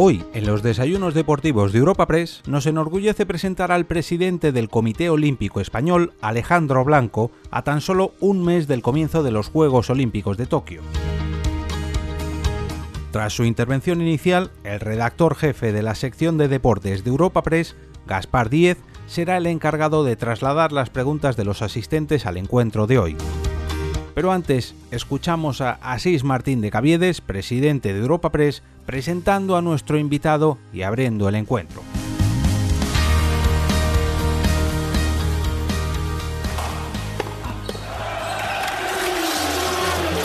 Hoy, en los desayunos deportivos de Europa Press, nos enorgullece presentar al presidente del Comité Olímpico Español, Alejandro Blanco, a tan solo un mes del comienzo de los Juegos Olímpicos de Tokio. Tras su intervención inicial, el redactor jefe de la sección de deportes de Europa Press, Gaspar Díez, será el encargado de trasladar las preguntas de los asistentes al encuentro de hoy. Pero antes, escuchamos a Asís Martín de Caviedes, presidente de Europa Press, presentando a nuestro invitado y abriendo el encuentro.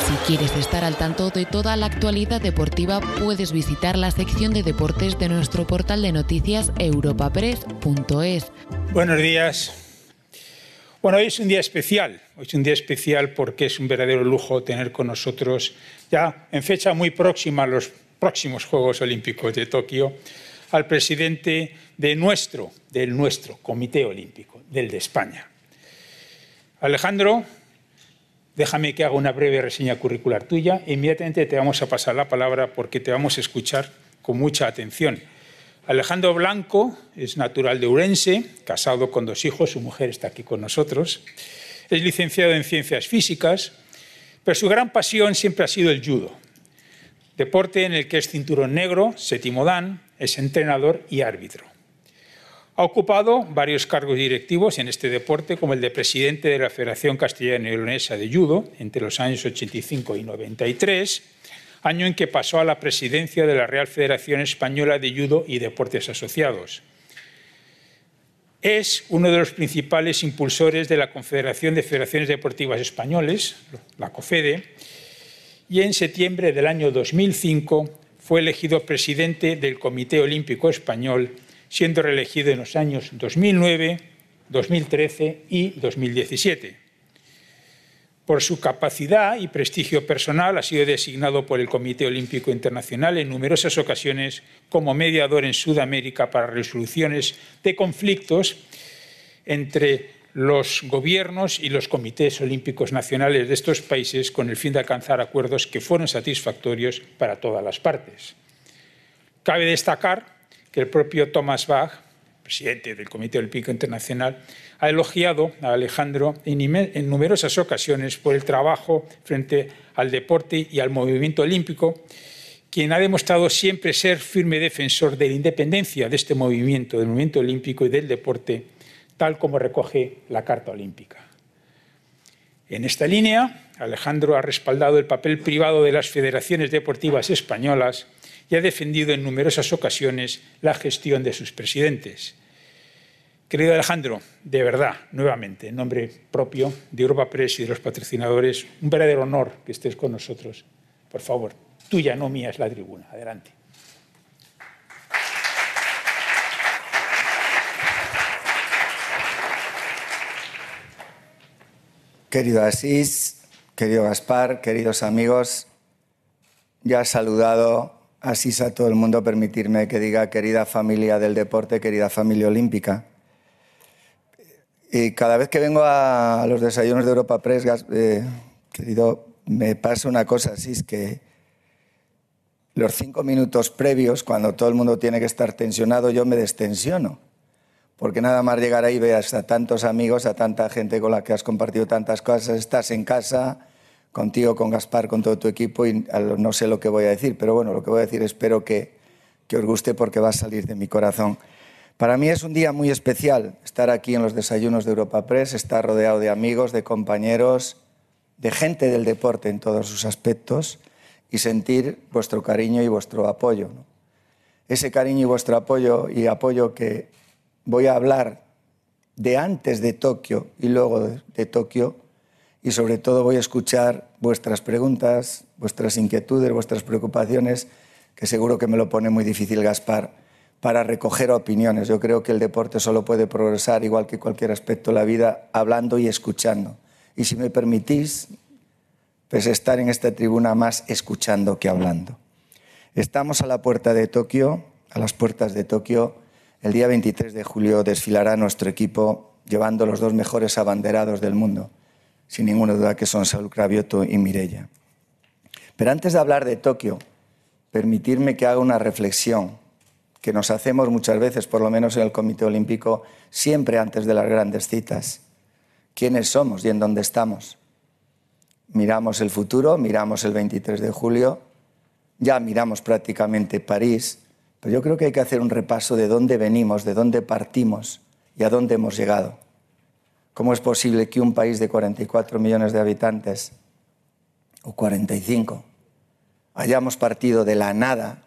Si quieres estar al tanto de toda la actualidad deportiva, puedes visitar la sección de deportes de nuestro portal de noticias europapress.es. Buenos días. Bueno, hoy es un día especial. Hoy es un día especial porque es un verdadero lujo tener con nosotros, ya en fecha muy próxima a los próximos Juegos Olímpicos de Tokio, al presidente de nuestro, del nuestro Comité Olímpico, del de España. Alejandro, déjame que haga una breve reseña curricular tuya e inmediatamente te vamos a pasar la palabra porque te vamos a escuchar con mucha atención. Alejandro Blanco es natural de Urense, casado con dos hijos, su mujer está aquí con nosotros. Es licenciado en Ciencias Físicas, pero su gran pasión siempre ha sido el judo, deporte en el que es cinturón negro, séptimo dan, es entrenador y árbitro. Ha ocupado varios cargos directivos en este deporte, como el de presidente de la Federación Castellana y Leonesa de Judo entre los años 85 y 93 año en que pasó a la presidencia de la Real Federación Española de Judo y Deportes Asociados. Es uno de los principales impulsores de la Confederación de Federaciones Deportivas Españoles, la COFEDE, y en septiembre del año 2005 fue elegido presidente del Comité Olímpico Español, siendo reelegido en los años 2009, 2013 y 2017. Por su capacidad y prestigio personal ha sido designado por el Comité Olímpico Internacional en numerosas ocasiones como mediador en Sudamérica para resoluciones de conflictos entre los gobiernos y los comités olímpicos nacionales de estos países con el fin de alcanzar acuerdos que fueron satisfactorios para todas las partes. Cabe destacar que el propio Thomas Bach, presidente del Comité Olímpico Internacional, ha elogiado a Alejandro en, numerosas ocasiones por el trabajo frente al deporte y al movimiento olímpico, quien ha demostrado siempre ser firme defensor de la independencia de este movimiento, del movimiento olímpico y del deporte, tal como recoge la Carta Olímpica. En esta línea, Alejandro ha respaldado el papel privado de las federaciones deportivas españolas y ha defendido en numerosas ocasiones la gestión de sus presidentes. Querido Alejandro, de verdad, nuevamente, en nombre propio de Europa Press y de los patrocinadores, un verdadero honor que estés con nosotros. Por favor, tuya, no mía, es la tribuna. Adelante. Querido Asís, querido Gaspar, queridos amigos, ya saludado Asís a todo el mundo, permitirme que diga querida familia del deporte, querida familia olímpica. Y cada vez que vengo a los desayunos de Europa Press, eh, querido, me pasa una cosa así, es que los cinco minutos previos, cuando todo el mundo tiene que estar tensionado, yo me destensiono. Porque nada más llegar ahí veas a tantos amigos, a tanta gente con la que has compartido tantas cosas, estás en casa, contigo, con Gaspar, con todo tu equipo, y no sé lo que voy a decir, pero bueno, lo que voy a decir espero que, que os guste porque va a salir de mi corazón. Para mí es un día muy especial estar aquí en los desayunos de Europa Press, estar rodeado de amigos, de compañeros, de gente del deporte en todos sus aspectos y sentir vuestro cariño y vuestro apoyo. Ese cariño y vuestro apoyo y apoyo que voy a hablar de antes de Tokio y luego de, de Tokio y sobre todo voy a escuchar vuestras preguntas, vuestras inquietudes, vuestras preocupaciones, que seguro que me lo pone muy difícil Gaspar para recoger opiniones. Yo creo que el deporte solo puede progresar, igual que cualquier aspecto de la vida, hablando y escuchando. Y si me permitís, pues estar en esta tribuna más escuchando que hablando. Estamos a la puerta de Tokio, a las puertas de Tokio. El día 23 de julio desfilará nuestro equipo llevando los dos mejores abanderados del mundo, sin ninguna duda que son Saúl Cravioto y Mirella. Pero antes de hablar de Tokio, permitirme que haga una reflexión que nos hacemos muchas veces, por lo menos en el Comité Olímpico, siempre antes de las grandes citas. ¿Quiénes somos y en dónde estamos? Miramos el futuro, miramos el 23 de julio, ya miramos prácticamente París, pero yo creo que hay que hacer un repaso de dónde venimos, de dónde partimos y a dónde hemos llegado. ¿Cómo es posible que un país de 44 millones de habitantes, o 45, hayamos partido de la nada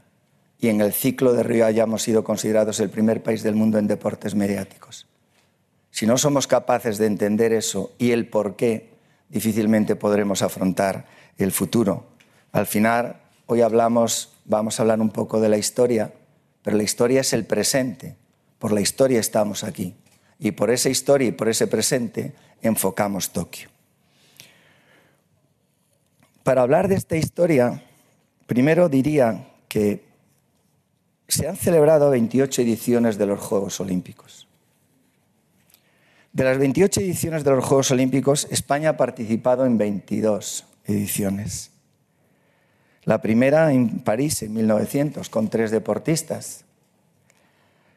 y en el ciclo de Río hayamos sido considerados el primer país del mundo en deportes mediáticos? Si no somos capaces de entender eso y el por qué, difícilmente podremos afrontar el futuro. Al final, hoy hablamos, vamos a hablar un poco de la historia, pero la historia es el presente. Por la historia estamos aquí. Y por esa historia y por ese presente enfocamos Tokio. Para hablar de esta historia, primero diría que se han celebrado 28 ediciones de los Juegos Olímpicos. De las 28 ediciones de los Juegos Olímpicos, España ha participado en 22 ediciones. La primera en París en 1900, con tres deportistas.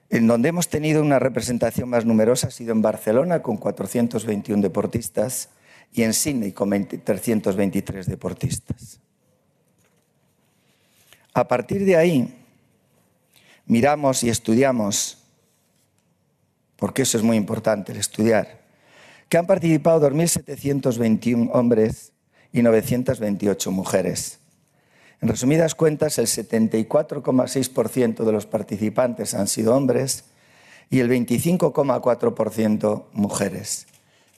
En donde hemos tenido una representación más numerosa ha sido en Barcelona, con 421 deportistas, y en Sydney, con 323 deportistas. A partir de ahí, miramos y estudiamos porque eso es muy importante, el estudiar, que han participado 2.721 hombres y 928 mujeres. En resumidas cuentas, el 74,6% de los participantes han sido hombres y el 25,4% mujeres.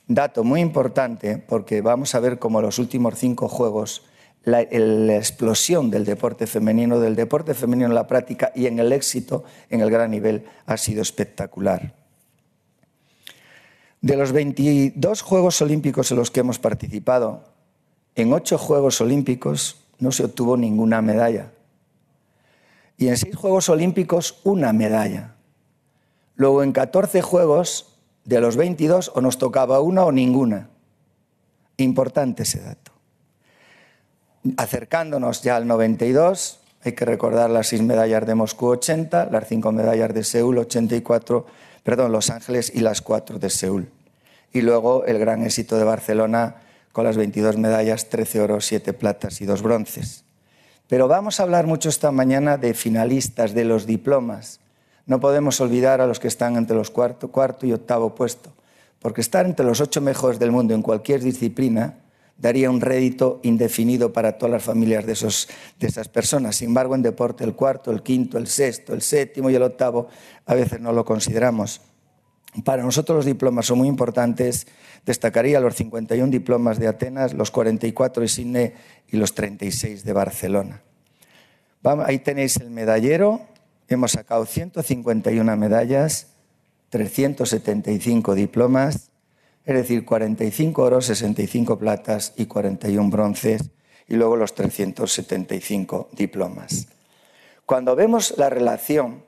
Dato muy importante porque vamos a ver cómo los últimos cinco juegos la, la, explosión del deporte femenino, del deporte femenino en la práctica y en el éxito en el gran nivel ha sido espectacular. De los 22 Juegos Olímpicos en los que hemos participado, en ocho Juegos Olímpicos no se obtuvo ninguna medalla. Y en seis Juegos Olímpicos una medalla. Luego en 14 Juegos, de los 22, o nos tocaba una o ninguna. Importante ese dato. Acercándonos ya al 92, hay que recordar las seis medallas de Moscú 80, las cinco medallas de Seúl 84 perdón, Los Ángeles y las cuatro de Seúl. Y luego el gran éxito de Barcelona con las 22 medallas, 13 oros, 7 platas y 2 bronces. Pero vamos a hablar mucho esta mañana de finalistas, de los diplomas. No podemos olvidar a los que están entre los cuarto, cuarto y octavo puesto, porque estar entre los ocho mejores del mundo en cualquier disciplina daría un rédito indefinido para todas las familias de, esos, de esas personas. Sin embargo, en deporte el cuarto, el quinto, el sexto, el séptimo y el octavo a veces no lo consideramos. Para nosotros los diplomas son muy importantes. Destacaría los 51 diplomas de Atenas, los 44 de Sydney y los 36 de Barcelona. ahí tenéis el medallero. Hemos sacado 151 medallas, 375 diplomas es decir, 45 oros, 65 platas y 41 bronces, y luego los 375 diplomas. Cuando vemos la relación,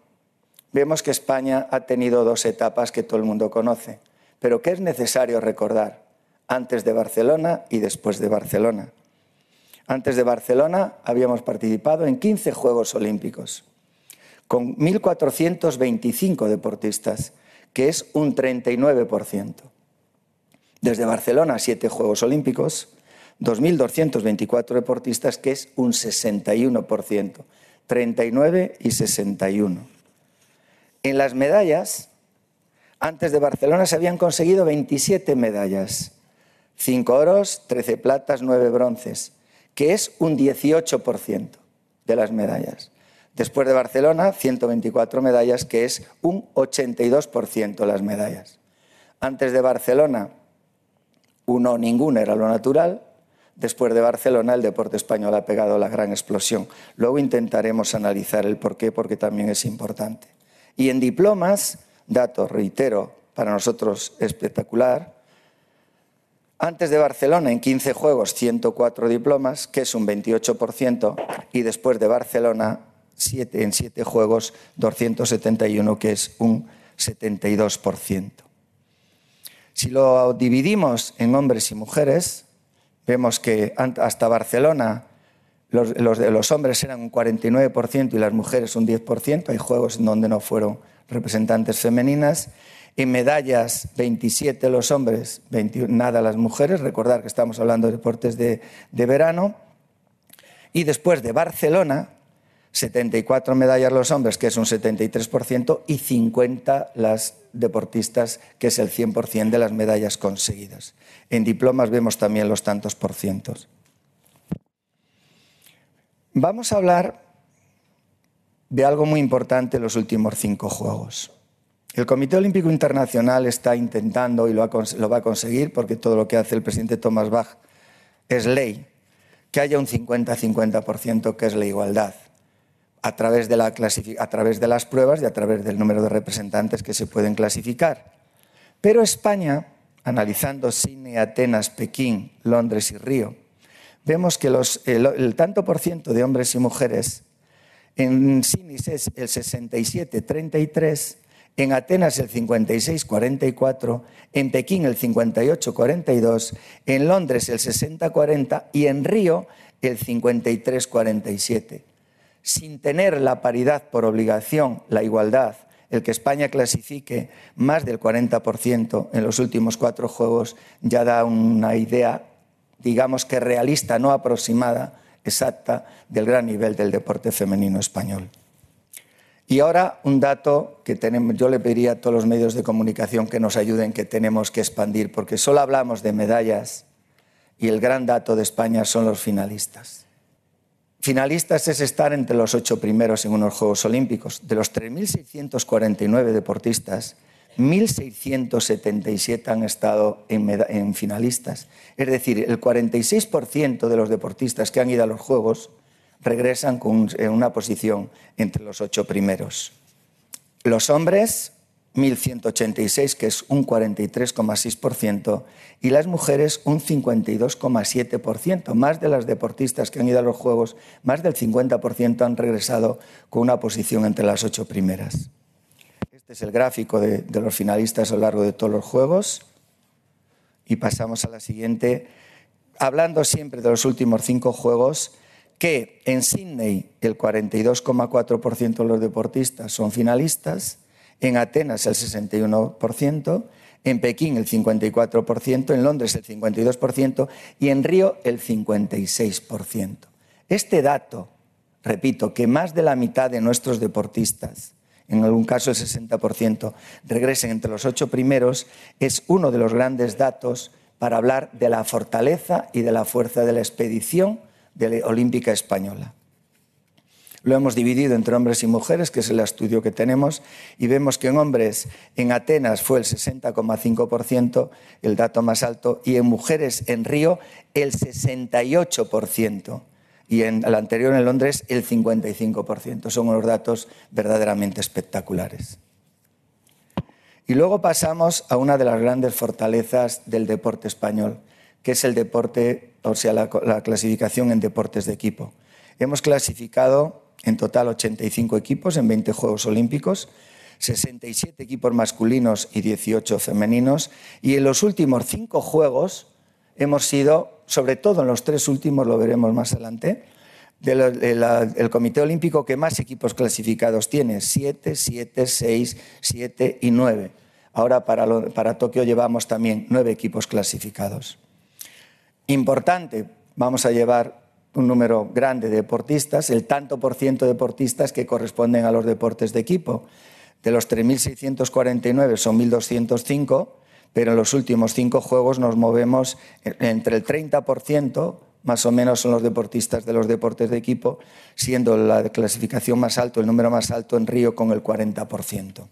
vemos que España ha tenido dos etapas que todo el mundo conoce, pero que es necesario recordar, antes de Barcelona y después de Barcelona. Antes de Barcelona habíamos participado en 15 Juegos Olímpicos, con 1.425 deportistas, que es un 39%. Desde Barcelona, siete Juegos Olímpicos, 2.224 deportistas, que es un 61%, 39 y 61. En las medallas, antes de Barcelona se habían conseguido 27 medallas, 5 oros, 13 platas, 9 bronces, que es un 18% de las medallas. Después de Barcelona, 124 medallas, que es un 82% de las medallas. Antes de Barcelona, uno ninguna era lo natural. Después de Barcelona, el deporte español ha pegado la gran explosión. Luego intentaremos analizar el porqué, porque también es importante. Y en diplomas, datos, reitero, para nosotros espectacular. Antes de Barcelona, en 15 juegos, 104 diplomas, que es un 28%, y después de Barcelona, en 7 juegos, 271, que es un 72%. Si lo dividimos en hombres y mujeres, vemos que hasta Barcelona los, hombres eran un 49% y las mujeres un 10%. Hay juegos en donde no fueron representantes femeninas. En medallas, 27 los hombres, 20, nada las mujeres. Recordar que estamos hablando de deportes de, de verano. Y después de Barcelona, 74 medallas los hombres, que es un 73%, y 50 las deportistas, que es el 100% de las medallas conseguidas. En diplomas vemos también los tantos por cientos. Vamos a hablar de algo muy importante en los últimos cinco Juegos. El Comité Olímpico Internacional está intentando, y lo, va a conseguir, porque todo lo que hace el presidente Thomas Bach es ley, que haya un 50-50% que es la igualdad a través, de la a través de las pruebas y a través del número de representantes que se pueden clasificar. Pero España, analizando Sydney, Atenas, Pekín, Londres y Río, vemos que el, el, tanto por ciento de hombres y mujeres en Sydney es el 67-33, en Atenas el 56-44, en Pekín el 58-42, en Londres el 60-40 y en Río el 53-47 sin tener la paridad por obligación, la igualdad, el que España clasifique más del 40% en los últimos cuatro Juegos ya da una idea, digamos que realista, no aproximada, exacta, del gran nivel del deporte femenino español. Y ahora un dato que yo le pediría a todos los medios de comunicación que nos ayuden, que tenemos que expandir, porque solo hablamos de medallas y el gran dato de España son los finalistas. Finalistas es estar entre los ocho primeros en unos Juegos Olímpicos. De los 3.649 deportistas, 1.677 han estado en, en, finalistas. Es decir, el 46% de los deportistas que han ido a los Juegos regresan con una posición entre los ocho primeros. Los hombres, 1.186, que es un 43,6%, y las mujeres un 52,7%. Más de las deportistas que han ido a los Juegos, más del 50% han regresado con una posición entre las ocho primeras. Este es el gráfico de, de los finalistas a lo largo de todos los Juegos. Y pasamos a la siguiente. Hablando siempre de los últimos cinco Juegos, que en Sydney el 42,4% de los deportistas son finalistas, en Atenas el 61%, en Pekín el 54%, en Londres el 52% y en Río el 56%. Este dato, repito, que más de la mitad de nuestros deportistas, en algún caso el 60%, regresen entre los ocho primeros, es uno de los grandes datos para hablar de la fortaleza y de la fuerza de la expedición de la olímpica española. Lo hemos dividido entre hombres y mujeres, que es el estudio que tenemos, y vemos que en hombres en Atenas fue el 60,5%, el dato más alto, y en mujeres en Río el 68%, y en el anterior en Londres el 55%. Son unos datos verdaderamente espectaculares. Y luego pasamos a una de las grandes fortalezas del deporte español, que es el deporte, o sea, la, la clasificación en deportes de equipo. Hemos clasificado en total 85 equipos en 20 Juegos Olímpicos, 67 equipos masculinos y 18 femeninos. Y en los últimos cinco Juegos hemos sido, sobre todo en los tres últimos, lo veremos más adelante, del de el Comité Olímpico que más equipos clasificados tiene, 7, 7, 6, 7 y 9. Ahora para, para Tokio llevamos también nueve equipos clasificados. Importante, vamos a llevar un número grande de deportistas, el tanto por ciento de deportistas que corresponden a los deportes de equipo. De los 3.649 son 1.205, pero en los últimos cinco juegos nos movemos entre el 30%, más o menos son los deportistas de los deportes de equipo, siendo la clasificación más alta, el número más alto en Río con el 40%.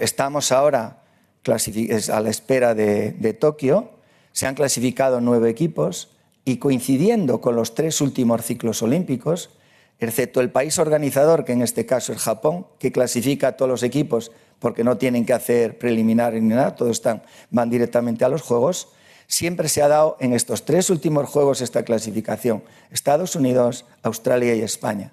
Estamos ahora a la espera de Tokio, se han clasificado nueve equipos, y coincidiendo con los tres últimos ciclos olímpicos, excepto el país organizador, que en este caso es Japón, que clasifica a todos los equipos porque no tienen que hacer preliminar ni nada, todos están, van directamente a los Juegos, siempre se ha dado en estos tres últimos Juegos esta clasificación, Estados Unidos, Australia y España.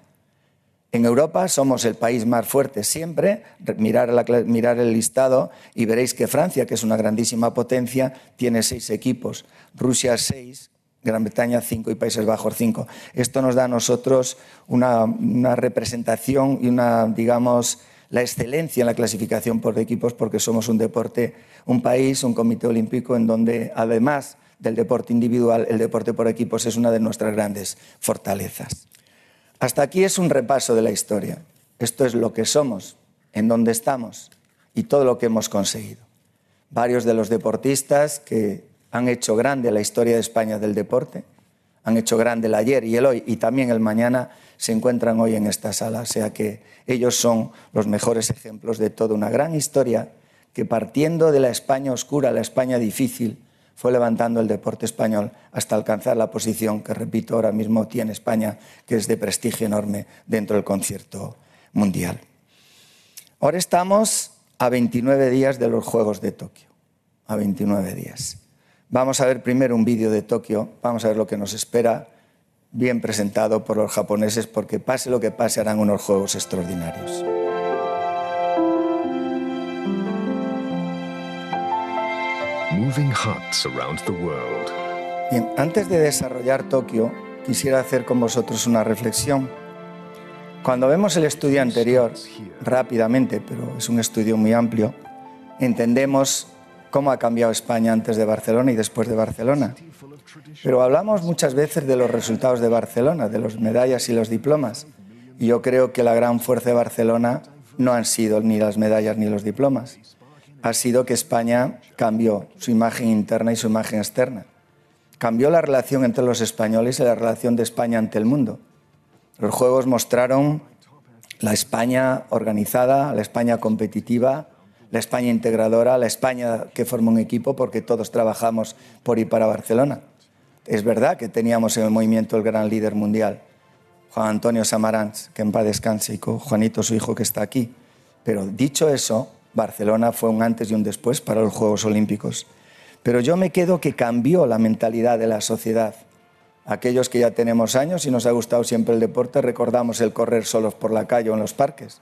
En Europa somos el país más fuerte siempre, mirar, la, mirar, el listado y veréis que Francia, que es una grandísima potencia, tiene seis equipos, Rusia seis, Gran Bretaña 5 y Países Bajos 5. Esto nos da a nosotros una, una, representación y una, digamos, la excelencia en la clasificación por equipos porque somos un deporte, un país, un comité olímpico en donde además del deporte individual, el deporte por equipos es una de nuestras grandes fortalezas. Hasta aquí es un repaso de la historia. Esto es lo que somos, en donde estamos y todo lo que hemos conseguido. Varios de los deportistas que han hecho grande la historia de España del deporte, han hecho grande el ayer y el hoy y también el mañana, se encuentran hoy en esta sala. O sea que ellos son los mejores ejemplos de toda una gran historia que partiendo de la España oscura, la España difícil, fue levantando el deporte español hasta alcanzar la posición que, repito, ahora mismo tiene España, que es de prestigio enorme dentro del concierto mundial. Ahora estamos a 29 días de los Juegos de Tokio, a 29 días. Vamos a ver primero un vídeo de Tokio, vamos a ver lo que nos espera, bien presentado por los japoneses, porque pase lo que pase harán unos Juegos extraordinarios. Moving huts around the world. Bien, antes de desarrollar Tokio, quisiera hacer con vosotros una reflexión. Cuando vemos el estudio anterior, rápidamente, pero es un estudio muy amplio, entendemos cómo ha cambiado España antes de Barcelona y después de Barcelona. Pero hablamos muchas veces de los resultados de Barcelona, de las medallas y los diplomas. Yo creo que la gran fuerza de Barcelona no han sido ni las medallas ni los diplomas. Ha sido que España cambió su imagen interna y su imagen externa. Cambió la relación entre los españoles y la relación de España ante el mundo. Los Juegos mostraron la España organizada, la España competitiva, la España integradora, la España que forma un equipo porque todos trabajamos por y para Barcelona. Es verdad que teníamos en el movimiento el gran líder mundial, Juan Antonio Samaranch, que en paz descanse, y con Juanito, su hijo, que está aquí. Pero dicho eso, Barcelona fue un antes y un después para los Juegos Olímpicos. Pero yo me quedo que cambió la mentalidad de la sociedad. Aquellos que ya tenemos años y nos ha gustado siempre el deporte, recordamos el correr solos por la calle o en los parques,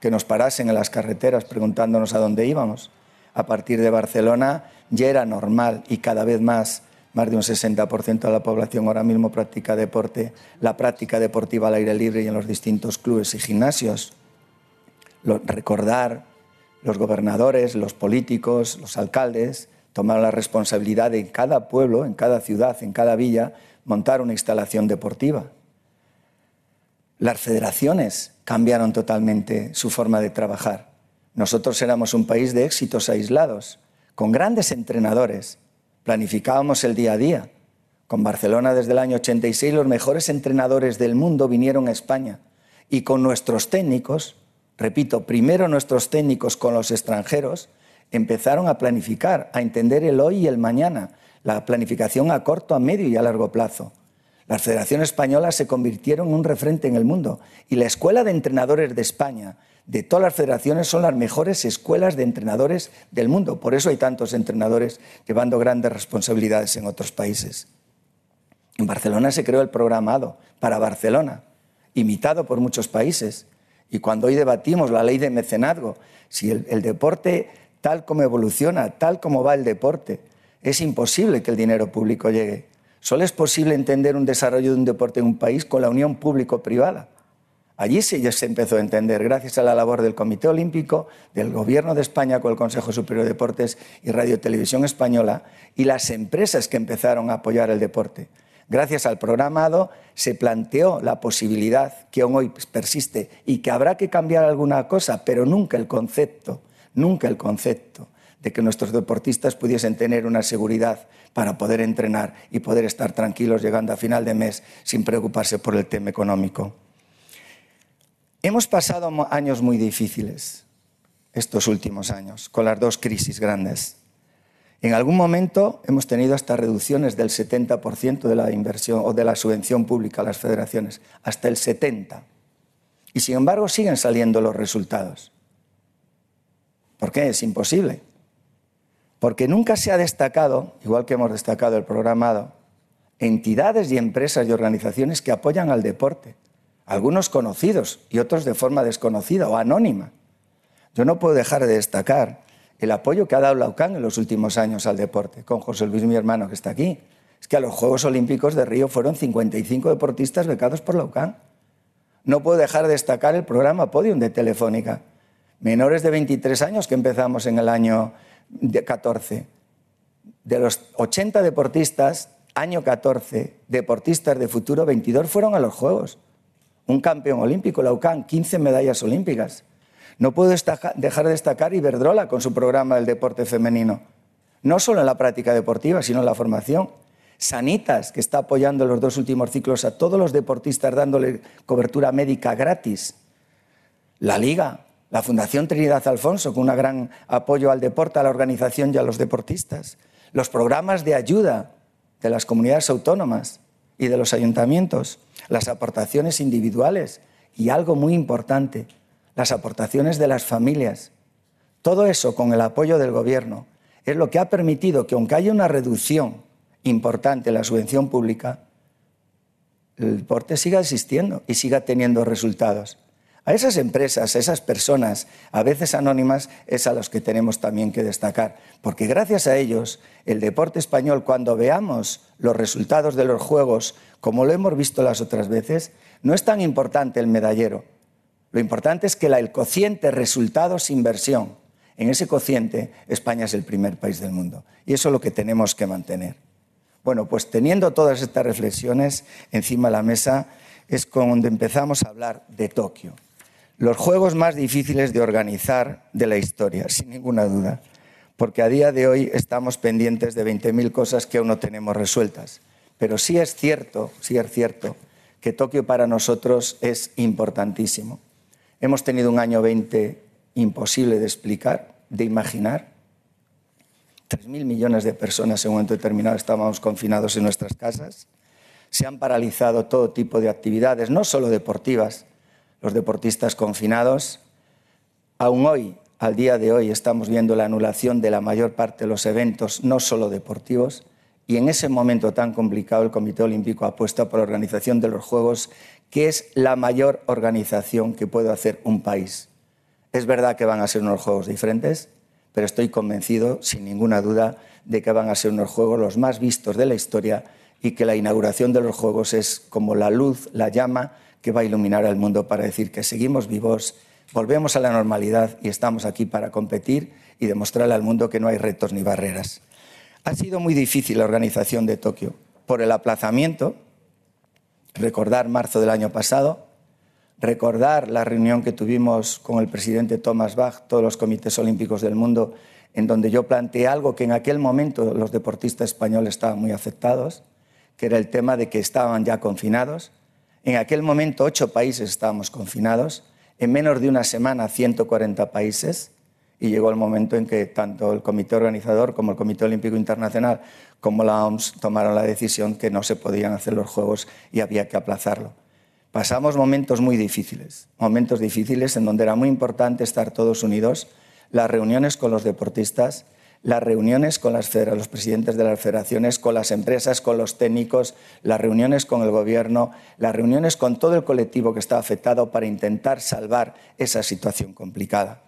que nos parasen en las carreteras preguntándonos a dónde íbamos. A partir de Barcelona ya era normal y cada vez más, más de un 60% de la población ahora mismo practica deporte, la práctica deportiva al aire libre y en los distintos clubes y gimnasios. recordar los gobernadores, los políticos, los alcaldes tomaron la responsabilidad de en cada pueblo, en cada ciudad, en cada villa, montar una instalación deportiva. Las federaciones cambiaron totalmente su forma de trabajar. Nosotros éramos un país de éxitos aislados, con grandes entrenadores. Planificábamos el día a día. Con Barcelona desde el año 86 los mejores entrenadores del mundo vinieron a España y con nuestros técnicos, repito, primero nuestros técnicos con los extranjeros, empezaron a planificar, a entender el hoy y el mañana, la planificación a corto, a medio y a largo plazo. Las federaciones españolas se convirtieron en un referente en el mundo y la Escuela de Entrenadores de España, de todas las federaciones, son las mejores escuelas de entrenadores del mundo. Por eso hay tantos entrenadores llevando grandes responsabilidades en otros países. En Barcelona se creó el programado para Barcelona, imitado por muchos países. Y cuando hoy debatimos la ley de mecenazgo, si el deporte tal como evoluciona, tal como va el deporte, es imposible que el dinero público llegue. Solo es posible entender un desarrollo de un deporte en un país con la unión público-privada. Allí sí ya se empezó a entender, gracias a la labor del Comité Olímpico, del Gobierno de España con el Consejo Superior de Deportes y Radio Televisión Española y las empresas que empezaron a apoyar el deporte. Gracias al programado se planteó la posibilidad que aún hoy persiste y que habrá que cambiar alguna cosa, pero nunca el concepto, nunca el concepto de que nuestros deportistas pudiesen tener una seguridad para poder entrenar y poder estar tranquilos llegando a final de mes sin preocuparse por el tema económico. Hemos pasado años muy difíciles estos últimos años, con las dos crisis grandes. En algún momento hemos tenido hasta reducciones del 70% de la inversión o de la subvención pública a las federaciones, hasta el 70%. Y sin embargo siguen saliendo los resultados. ¿Por qué? Es imposible. Porque nunca se ha destacado, igual que hemos destacado el programado, entidades y empresas y organizaciones que apoyan al deporte, algunos conocidos y otros de forma desconocida o anónima. Yo no puedo dejar de destacar el apoyo que ha dado la UCAN en los últimos años al deporte, con José Luis, mi hermano, que está aquí. Es que a los Juegos Olímpicos de Río fueron 55 deportistas becados por la UCAN. No puedo dejar de destacar el programa Podium de Telefónica. Menores de 23 años que empezamos en el año 14. De los 80 deportistas, año 14, deportistas de futuro, 22 fueron a los Juegos. Un campeón olímpico, la UCAN, 15 medallas olímpicas. No puedo dejar de destacar Iberdrola con su programa del deporte femenino. No solo en la práctica deportiva, sino en la formación. Sanitas, que está apoyando los dos últimos ciclos a todos los deportistas dándole cobertura médica gratis. La Liga, la Fundación Trinidad Alfonso, con un gran apoyo al deporte, a la organización y a los deportistas. Los programas de ayuda de las comunidades autónomas y de los ayuntamientos. Las aportaciones individuales. Y algo muy importante, las aportaciones de las familias. Todo eso con el apoyo del Gobierno es lo que ha permitido que aunque haya una reducción importante en la subvención pública, el deporte siga existiendo y siga teniendo resultados. A esas empresas, a esas personas, a veces anónimas, es a los que tenemos también que destacar, porque gracias a ellos, el deporte español, cuando veamos los resultados de los Juegos, como lo hemos visto las otras veces, no es tan importante el medallero, lo importante es que el cociente resultados-inversión, en ese cociente España es el primer país del mundo. Y eso es lo que tenemos que mantener. Bueno, pues teniendo todas estas reflexiones encima de la mesa, es donde empezamos a hablar de Tokio. Los juegos más difíciles de organizar de la historia, sin ninguna duda, porque a día de hoy estamos pendientes de 20.000 cosas que aún no tenemos resueltas. Pero sí es cierto, sí es cierto, que Tokio para nosotros es importantísimo. Hemos tenido un año 20 imposible de explicar, de imaginar. 3.000 millones de personas en un momento determinado estábamos confinados en nuestras casas. Se han paralizado todo tipo de actividades, no solo deportivas, los deportistas confinados. Aún hoy, al día de hoy, estamos viendo la anulación de la mayor parte de los eventos, no solo deportivos. Y en ese momento tan complicado, el Comité Olímpico apuesta por la organización de los Juegos que es la mayor organización que puede hacer un país. Es verdad que van a ser unos juegos diferentes, pero estoy convencido, sin ninguna duda, de que van a ser unos juegos los más vistos de la historia y que la inauguración de los juegos es como la luz, la llama que va a iluminar al mundo para decir que seguimos vivos, volvemos a la normalidad y estamos aquí para competir y demostrarle al mundo que no hay retos ni barreras. Ha sido muy difícil la organización de Tokio por el aplazamiento, recordar marzo del año pasado, recordar la reunión que tuvimos con el presidente Thomas Bach, todos los comités olímpicos del mundo, en donde yo planteé algo que en aquel momento los deportistas españoles estaban muy afectados, que era el tema de que estaban ya confinados. En aquel momento ocho países estábamos confinados, en menos de una semana 140 países, y llegó el momento en que tanto el comité organizador como el Comité Olímpico Internacional como la OMS tomaron la decisión que no se podían hacer los Juegos y había que aplazarlo. Pasamos momentos muy difíciles, momentos difíciles en donde era muy importante estar todos unidos, las reuniones con los deportistas, las reuniones con las los presidentes de las federaciones, con las empresas, con los técnicos, las reuniones con el gobierno, las reuniones con todo el colectivo que está afectado para intentar salvar esa situación complicada.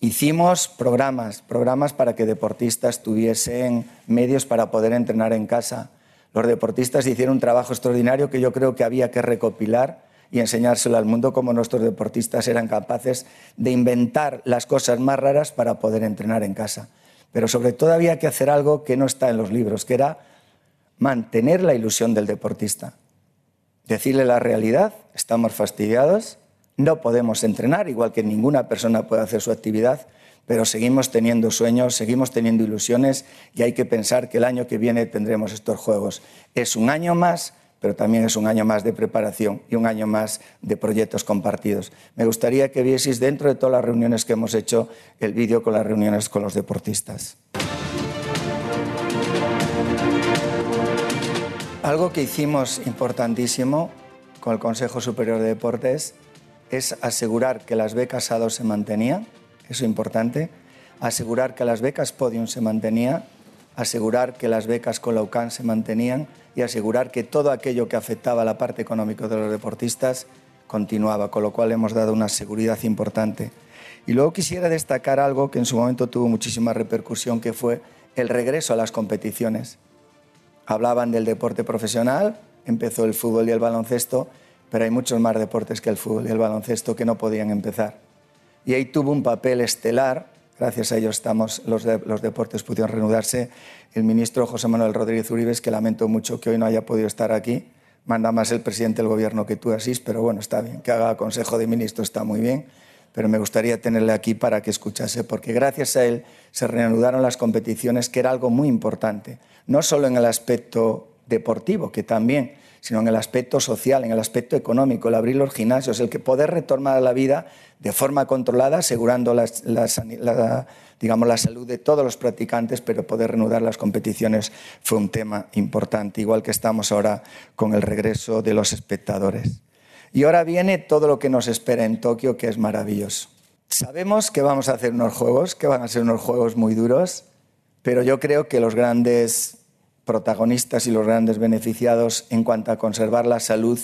Hicimos programas, programas para que deportistas tuviesen medios para poder entrenar en casa. Los deportistas hicieron un trabajo extraordinario que yo creo que había que recopilar y enseñárselo al mundo cómo nuestros deportistas eran capaces de inventar las cosas más raras para poder entrenar en casa. Pero sobre todo había que hacer algo que no está en los libros, que era mantener la ilusión del deportista. Decirle la realidad, estamos fastidiados, no podemos entrenar, igual que ninguna persona puede hacer su actividad, pero seguimos teniendo sueños, seguimos teniendo ilusiones y hay que pensar que el año que viene tendremos estos Juegos. Es un año más, pero también es un año más de preparación y un año más de proyectos compartidos. Me gustaría que vieseis dentro de todas las reuniones que hemos hecho el vídeo con las reuniones con los deportistas. Algo que hicimos importantísimo con el Consejo Superior de Deportes es asegurar que las becas A2 se mantenían, eso es importante, asegurar que las becas Podium se mantenían, asegurar que las becas con la UCAN se mantenían y asegurar que todo aquello que afectaba a la parte económica de los deportistas continuaba, con lo cual hemos dado una seguridad importante. Y luego quisiera destacar algo que en su momento tuvo muchísima repercusión, que fue el regreso a las competiciones. Hablaban del deporte profesional, empezó el fútbol y el baloncesto, pero hay muchos más deportes que el fútbol y el baloncesto que no podían empezar. Y ahí tuvo un papel estelar, gracias a ellos estamos, los, los deportes pudieron reanudarse, el ministro José Manuel Rodríguez Uribes, que lamento mucho que hoy no haya podido estar aquí, manda más el presidente del gobierno que tú, Asís, pero bueno, está bien, que haga consejo de ministros está muy bien, pero me gustaría tenerle aquí para que escuchase, porque gracias a él se reanudaron las competiciones, que era algo muy importante, no solo en el aspecto deportivo, que también, sino en el aspecto social, en el aspecto económico, el abrir los gimnasios, el que poder retornar a la vida de forma controlada, asegurando la, digamos, la salud de todos los practicantes, pero poder reanudar las competiciones fue un tema importante, igual que estamos ahora con el regreso de los espectadores. Y ahora viene todo lo que nos espera en Tokio, que es maravilloso. Sabemos que vamos a hacer unos juegos, que van a ser unos juegos muy duros, pero yo creo que los grandes protagonistas y los grandes beneficiados en cuanto a conservar la salud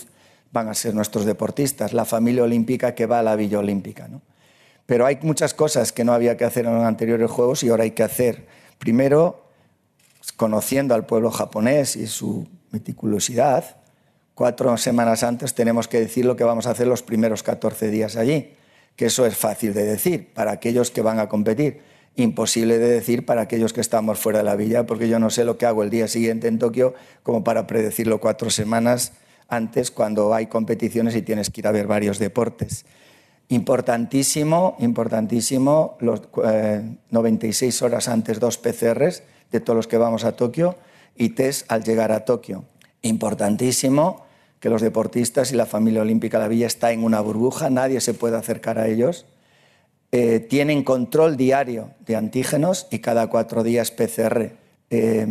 van a ser nuestros deportistas, la familia olímpica que va a la Villa Olímpica. ¿no? Pero hay muchas cosas que no había que hacer en los anteriores Juegos y ahora hay que hacer. Primero, conociendo al pueblo japonés y su meticulosidad, cuatro semanas antes tenemos que decir lo que vamos a hacer los primeros 14 días allí, que eso es fácil de decir para aquellos que van a competir, imposible de decir para aquellos que estamos fuera de la villa, porque yo no sé lo que hago el día siguiente en Tokio como para predecirlo cuatro semanas antes cuando hay competiciones y tienes que ir a ver varios deportes. Importantísimo, importantísimo, los 96 eh, horas antes dos PCRs de todos los que vamos a Tokio y test al llegar a Tokio. Importantísimo que los deportistas y la familia olímpica de la Villa está en una burbuja, nadie se puede acercar a ellos. Eh, tienen control diario de antígenos y cada cuatro días PCR. Eh,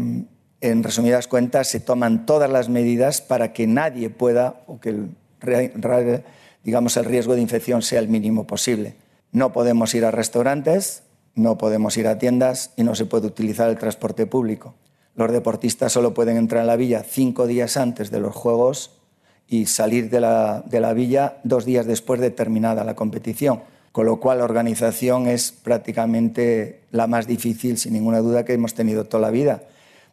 en resumidas cuentas, se toman todas las medidas para que nadie pueda, o que el, digamos, el riesgo de infección sea el mínimo posible. No podemos ir a restaurantes, no podemos ir a tiendas y no se puede utilizar el transporte público. Los deportistas solo pueden entrar en la villa cinco días antes de los Juegos y salir de la, de la villa dos días después de terminada la competición. Con lo cual la organización es prácticamente la más difícil, sin ninguna duda, que hemos tenido toda la vida.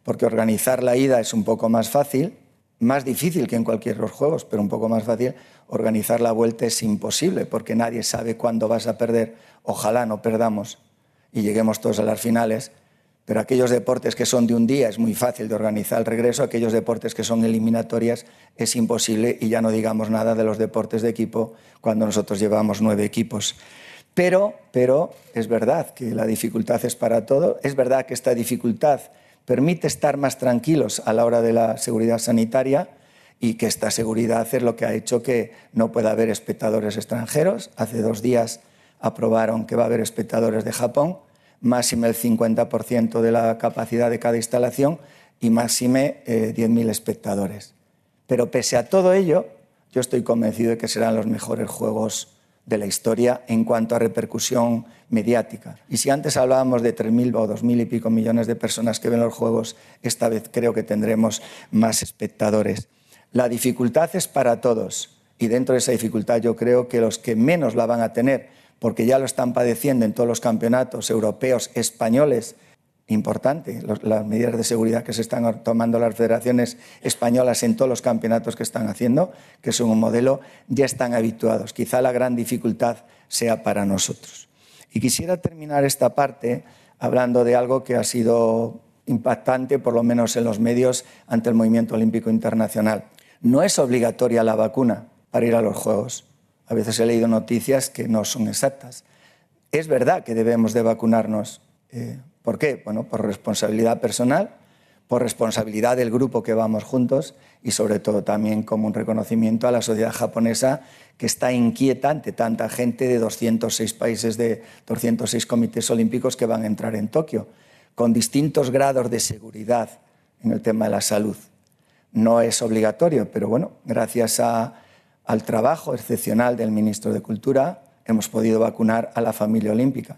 Porque organizar la ida es un poco más fácil, más difícil que en cualquier de los juegos, pero un poco más fácil. Organizar la vuelta es imposible porque nadie sabe cuándo vas a perder. Ojalá no perdamos y lleguemos todos a las finales, pero aquellos deportes que son de un día es muy fácil de organizar el regreso, aquellos deportes que son eliminatorias es imposible y ya no digamos nada de los deportes de equipo cuando nosotros llevamos nueve equipos. Pero, pero es verdad que la dificultad es para todo, es verdad que esta dificultad permite estar más tranquilos a la hora de la seguridad sanitaria y que esta seguridad es lo que ha hecho que no pueda haber espectadores extranjeros. Hace dos días aprobaron que va a haber espectadores de Japón máxime el 50% de la capacidad de cada instalación y máxime 10.000 eh, espectadores. Pero pese a todo ello, yo estoy convencido de que serán los mejores juegos de la historia en cuanto a repercusión mediática. Y si antes hablábamos de 3.000 o 2.000 y pico millones de personas que ven los juegos, esta vez creo que tendremos más espectadores. La dificultad es para todos y dentro de esa dificultad yo creo que los que menos la van a tener porque ya lo están padeciendo en todos los campeonatos europeos, españoles. Importante, las medidas de seguridad que se están tomando las federaciones españolas en todos los campeonatos que están haciendo, que son un modelo, ya están habituados. Quizá la gran dificultad sea para nosotros. Y quisiera terminar esta parte hablando de algo que ha sido impactante, por lo menos en los medios, ante el movimiento olímpico internacional. No es obligatoria la vacuna para ir a los Juegos. A veces he leído noticias que no son exactas. Es verdad que debemos de vacunarnos. Eh, ¿Por qué? Bueno, por responsabilidad personal, por responsabilidad del grupo que vamos juntos y sobre todo también como un reconocimiento a la sociedad japonesa que está inquieta ante tanta gente de 206 países, de 206 comités olímpicos que van a entrar en Tokio, con distintos grados de seguridad en el tema de la salud. No es obligatorio, pero bueno, gracias a al trabajo excepcional del ministro de Cultura, hemos podido vacunar a la familia olímpica.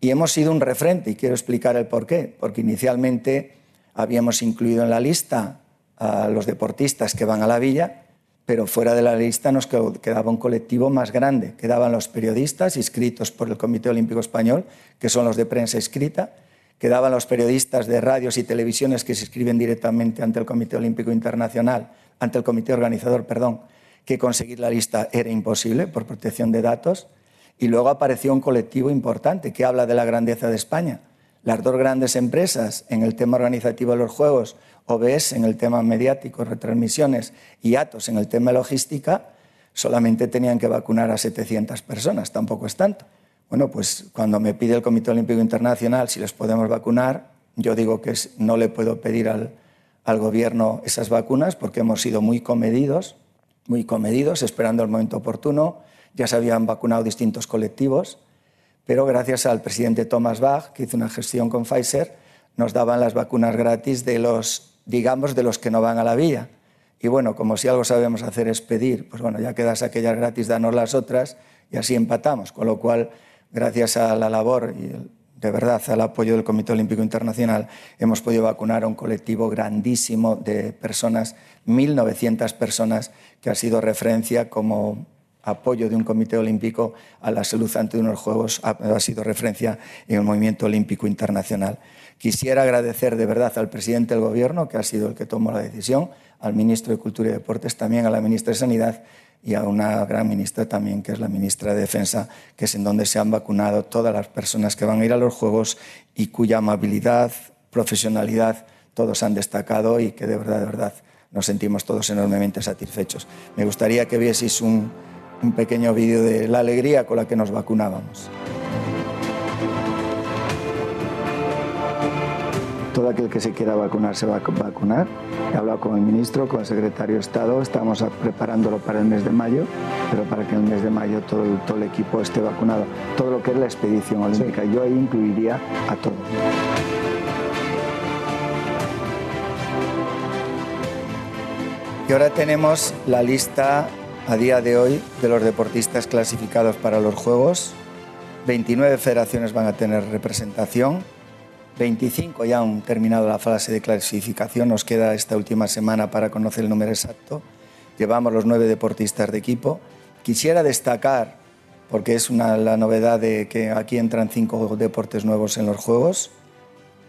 Y hemos sido un referente, y quiero explicar el por qué. Porque inicialmente habíamos incluido en la lista a los deportistas que van a la villa, pero fuera de la lista nos quedaba un colectivo más grande. Quedaban los periodistas inscritos por el Comité Olímpico Español, que son los de prensa escrita, que daban los periodistas de radios y televisiones que se escriben directamente ante el Comité Olímpico Internacional, ante el Comité Organizador, perdón, que conseguir la lista era imposible por protección de datos. Y luego apareció un colectivo importante que habla de la grandeza de España. Las dos grandes empresas en el tema organizativo de los Juegos, OBS en el tema mediático, retransmisiones y Atos en el tema logística, solamente tenían que vacunar a 700 personas, tampoco es tanto. Bueno, pues cuando me pide el Comité Olímpico Internacional si les podemos vacunar, yo digo que no le puedo pedir al, al gobierno esas vacunas porque hemos sido muy comedidos, muy comedidos, esperando el momento oportuno. Ya se habían vacunado distintos colectivos, pero gracias al presidente Thomas Bach, que hizo una gestión con Pfizer, nos daban las vacunas gratis de los, digamos, de los que no van a la vía. Y bueno, como si algo sabemos hacer es pedir, pues bueno, ya quedas aquellas gratis, danos las otras y así empatamos. Con lo cual, gracias a la labor y de verdad al apoyo del Comité Olímpico Internacional, hemos podido vacunar a un colectivo grandísimo de personas, 1.900 personas, que ha sido referencia como apoyo de un comité olímpico a la salud ante unos Juegos, ha, sido referencia en el movimiento olímpico internacional. Quisiera agradecer de verdad al presidente del Gobierno, que ha sido el que tomó la decisión, al ministro de Cultura y Deportes, también a la ministra de Sanidad y a una gran ministra también, que es la ministra de Defensa, que es en donde se han vacunado todas las personas que van a ir a los Juegos y cuya amabilidad, profesionalidad, todos han destacado y que de verdad, de verdad, nos sentimos todos enormemente satisfechos. Me gustaría que vieseis un, un pequeño vídeo de la alegría con la que nos vacunábamos. Todo aquel que se quiera vacunar se va a vacunar. He hablado con el ministro, con el secretario de Estado, estamos preparándolo para el mes de mayo, pero para que en el mes de mayo todo el, todo el equipo esté vacunado. Todo lo que es la expedición olímpica, yo ahí incluiría a todos. Y ahora tenemos la lista a día de hoy de los deportistas clasificados para los Juegos. 29 federaciones van a tener representación 25 ya han terminado la fase de clasificación, nos queda esta última semana para conocer el número exacto. Llevamos los nueve deportistas de equipo. Quisiera destacar, porque es una, la novedad de que aquí entran cinco deportes nuevos en los Juegos,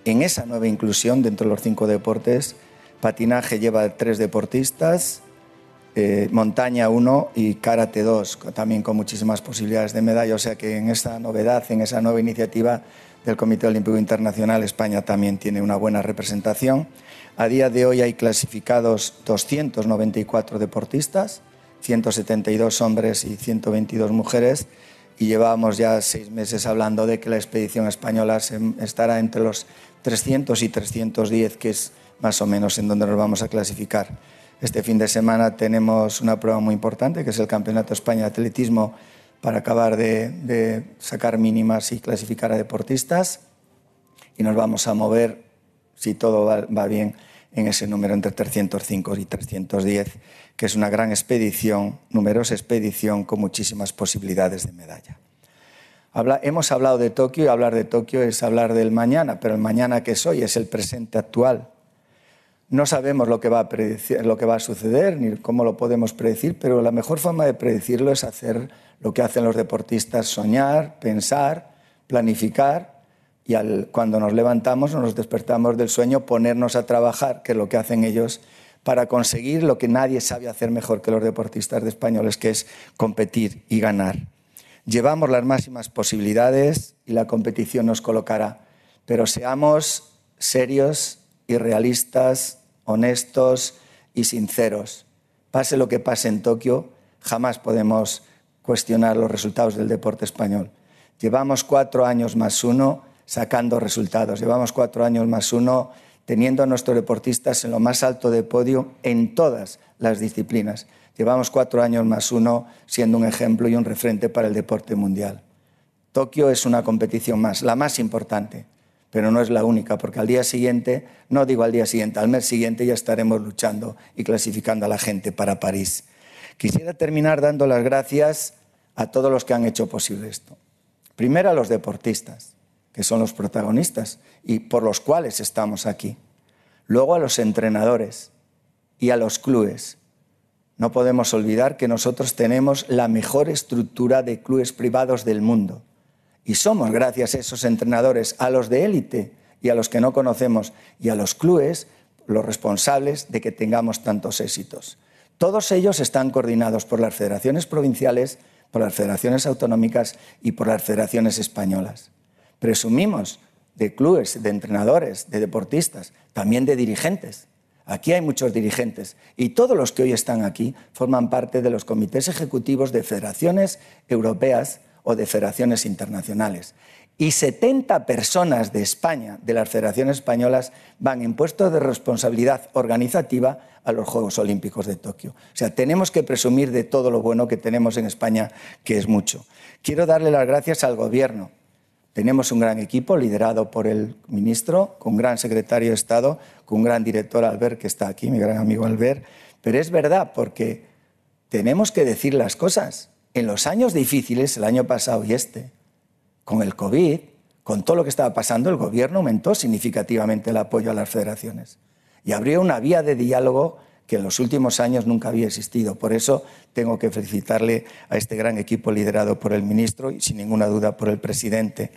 en esa nueva inclusión dentro de los cinco deportes, patinaje lleva tres deportistas, eh, montaña uno y karate dos, también con muchísimas posibilidades de medalla. O sea que en esa novedad, en esa nueva iniciativa, del Comité Olímpico Internacional, España también tiene una buena representación. A día de hoy hay clasificados 294 deportistas, 172 hombres y 122 mujeres, y llevábamos ya seis meses hablando de que la expedición española estará entre los 300 y 310, que es más o menos en donde nos vamos a clasificar. Este fin de semana tenemos una prueba muy importante, que es el Campeonato España de Atletismo para acabar de, sacar mínimas y clasificar a deportistas. Y nos vamos a mover, si todo va, bien, en ese número entre 305 y 310, que es una gran expedición, numerosa expedición con muchísimas posibilidades de medalla. hemos hablado de Tokio y hablar de Tokio es hablar del mañana, pero el mañana que es hoy es el presente actual. No sabemos lo que, va a suceder ni cómo lo podemos predecir, pero la mejor forma de predecirlo es hacer lo que hacen los deportistas, soñar, pensar, planificar y cuando nos levantamos o nos despertamos del sueño, ponernos a trabajar, que es lo que hacen ellos, para conseguir lo que nadie sabe hacer mejor que los deportistas de españoles, que es competir y ganar. Llevamos las máximas posibilidades y la competición nos colocará, pero seamos serios y realistas, honestos y sinceros. Pase lo que pase en Tokio, jamás podemos cuestionar los resultados del deporte español. Llevamos cuatro años más uno sacando resultados, llevamos cuatro años más uno teniendo a nuestros deportistas en lo más alto de podio en todas las disciplinas. Llevamos cuatro años más uno siendo un ejemplo y un referente para el deporte mundial. Tokio es una competición más, la más importante, pero no es la única, porque al día siguiente, no digo al día siguiente, al mes siguiente ya estaremos luchando y clasificando a la gente para París. Quisiera terminar dando las gracias a todos los que han hecho posible esto. Primero a los deportistas, que son los protagonistas y por los cuales estamos aquí. Luego a los entrenadores y a los clubes. No podemos olvidar que nosotros tenemos la mejor estructura de clubes privados del mundo. Y somos, gracias a esos entrenadores, a los de élite y a los que no conocemos y a los clubes los responsables de que tengamos tantos éxitos. Todos ellos están coordinados por las federaciones provinciales, por las federaciones autonómicas y por las federaciones españolas. Presumimos de clubes, de entrenadores, de deportistas, también de dirigentes. Aquí hay muchos dirigentes y todos los que hoy están aquí forman parte de los comités ejecutivos de federaciones europeas o de federaciones internacionales. Y 70 personas de España, de las federaciones españolas, van en puestos de responsabilidad organizativa a los Juegos Olímpicos de Tokio. O sea, tenemos que presumir de todo lo bueno que tenemos en España, que es mucho. Quiero darle las gracias al Gobierno, tenemos un gran equipo liderado por el ministro, con un gran secretario de Estado, con un gran director Albert, que está aquí, mi gran amigo Albert. Pero es verdad, porque tenemos que decir las cosas. En los años difíciles, el año pasado y este, con el COVID, con todo lo que estaba pasando, el gobierno aumentó significativamente el apoyo a las federaciones y abrió una vía de diálogo que en los últimos años nunca había existido. Por eso tengo que felicitarle a este gran equipo liderado por el ministro y sin ninguna duda por el presidente,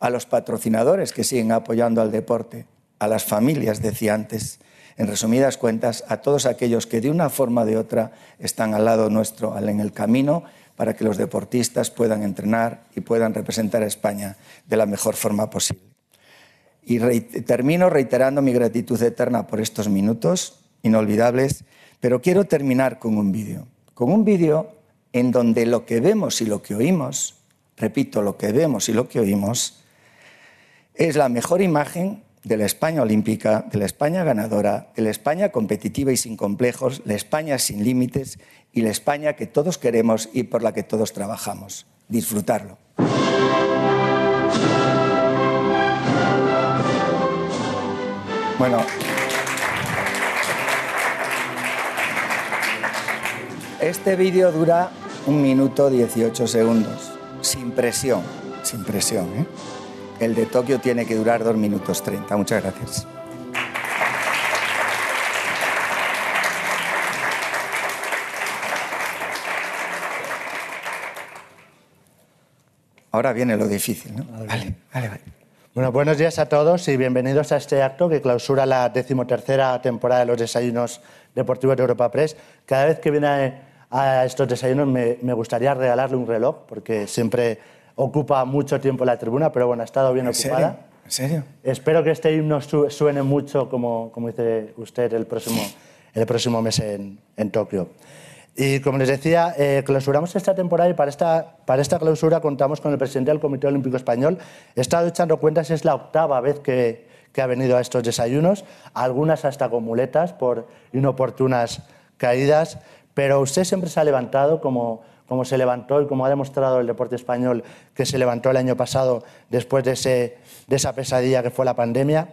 a los patrocinadores que siguen apoyando al deporte, a las familias, decía antes, en resumidas cuentas, a todos aquellos que de una forma o de otra están al lado nuestro, en el camino, para que los deportistas puedan entrenar y puedan representar a España de la mejor forma posible. Y termino reiterando mi gratitud eterna por estos minutos inolvidables, pero quiero terminar con un vídeo, con un vídeo en donde lo que vemos y lo que oímos, repito, lo que vemos y lo que oímos, es la mejor imagen de la España olímpica, de la España ganadora, de la España competitiva y sin complejos, la España sin límites y la España que todos queremos y por la que todos trabajamos. Disfrutarlo. Bueno, Este vídeo dura un minuto 18 segundos, sin presión, sin presión. ¿eh? El de Tokio tiene que durar dos minutos 30. Muchas gracias. Ahora viene lo difícil, ¿no? Vale, vale, vale. Bueno, buenos días a todos y bienvenidos a este acto que clausura la decimotercera temporada de los desayunos deportivos de Europa Press. Cada vez que viene a estos desayunos me, gustaría regalarle un reloj, porque siempre ocupa mucho tiempo la tribuna, pero bueno, ha estado bien ocupada. ¿En serio? Espero que este himno suene mucho, como, como dice usted, el próximo, el próximo mes en, en Tokio. Y como les decía, eh, clausuramos esta temporada y para esta, para esta clausura contamos con el presidente del Comité Olímpico Español. He estado echando cuentas, es la octava vez que, que ha venido a estos desayunos, algunas hasta con muletas por inoportunas caídas pero usted siempre se ha levantado como, como se levantó y como ha demostrado el deporte español que se levantó el año pasado después de, ese, de esa pesadilla que fue la pandemia.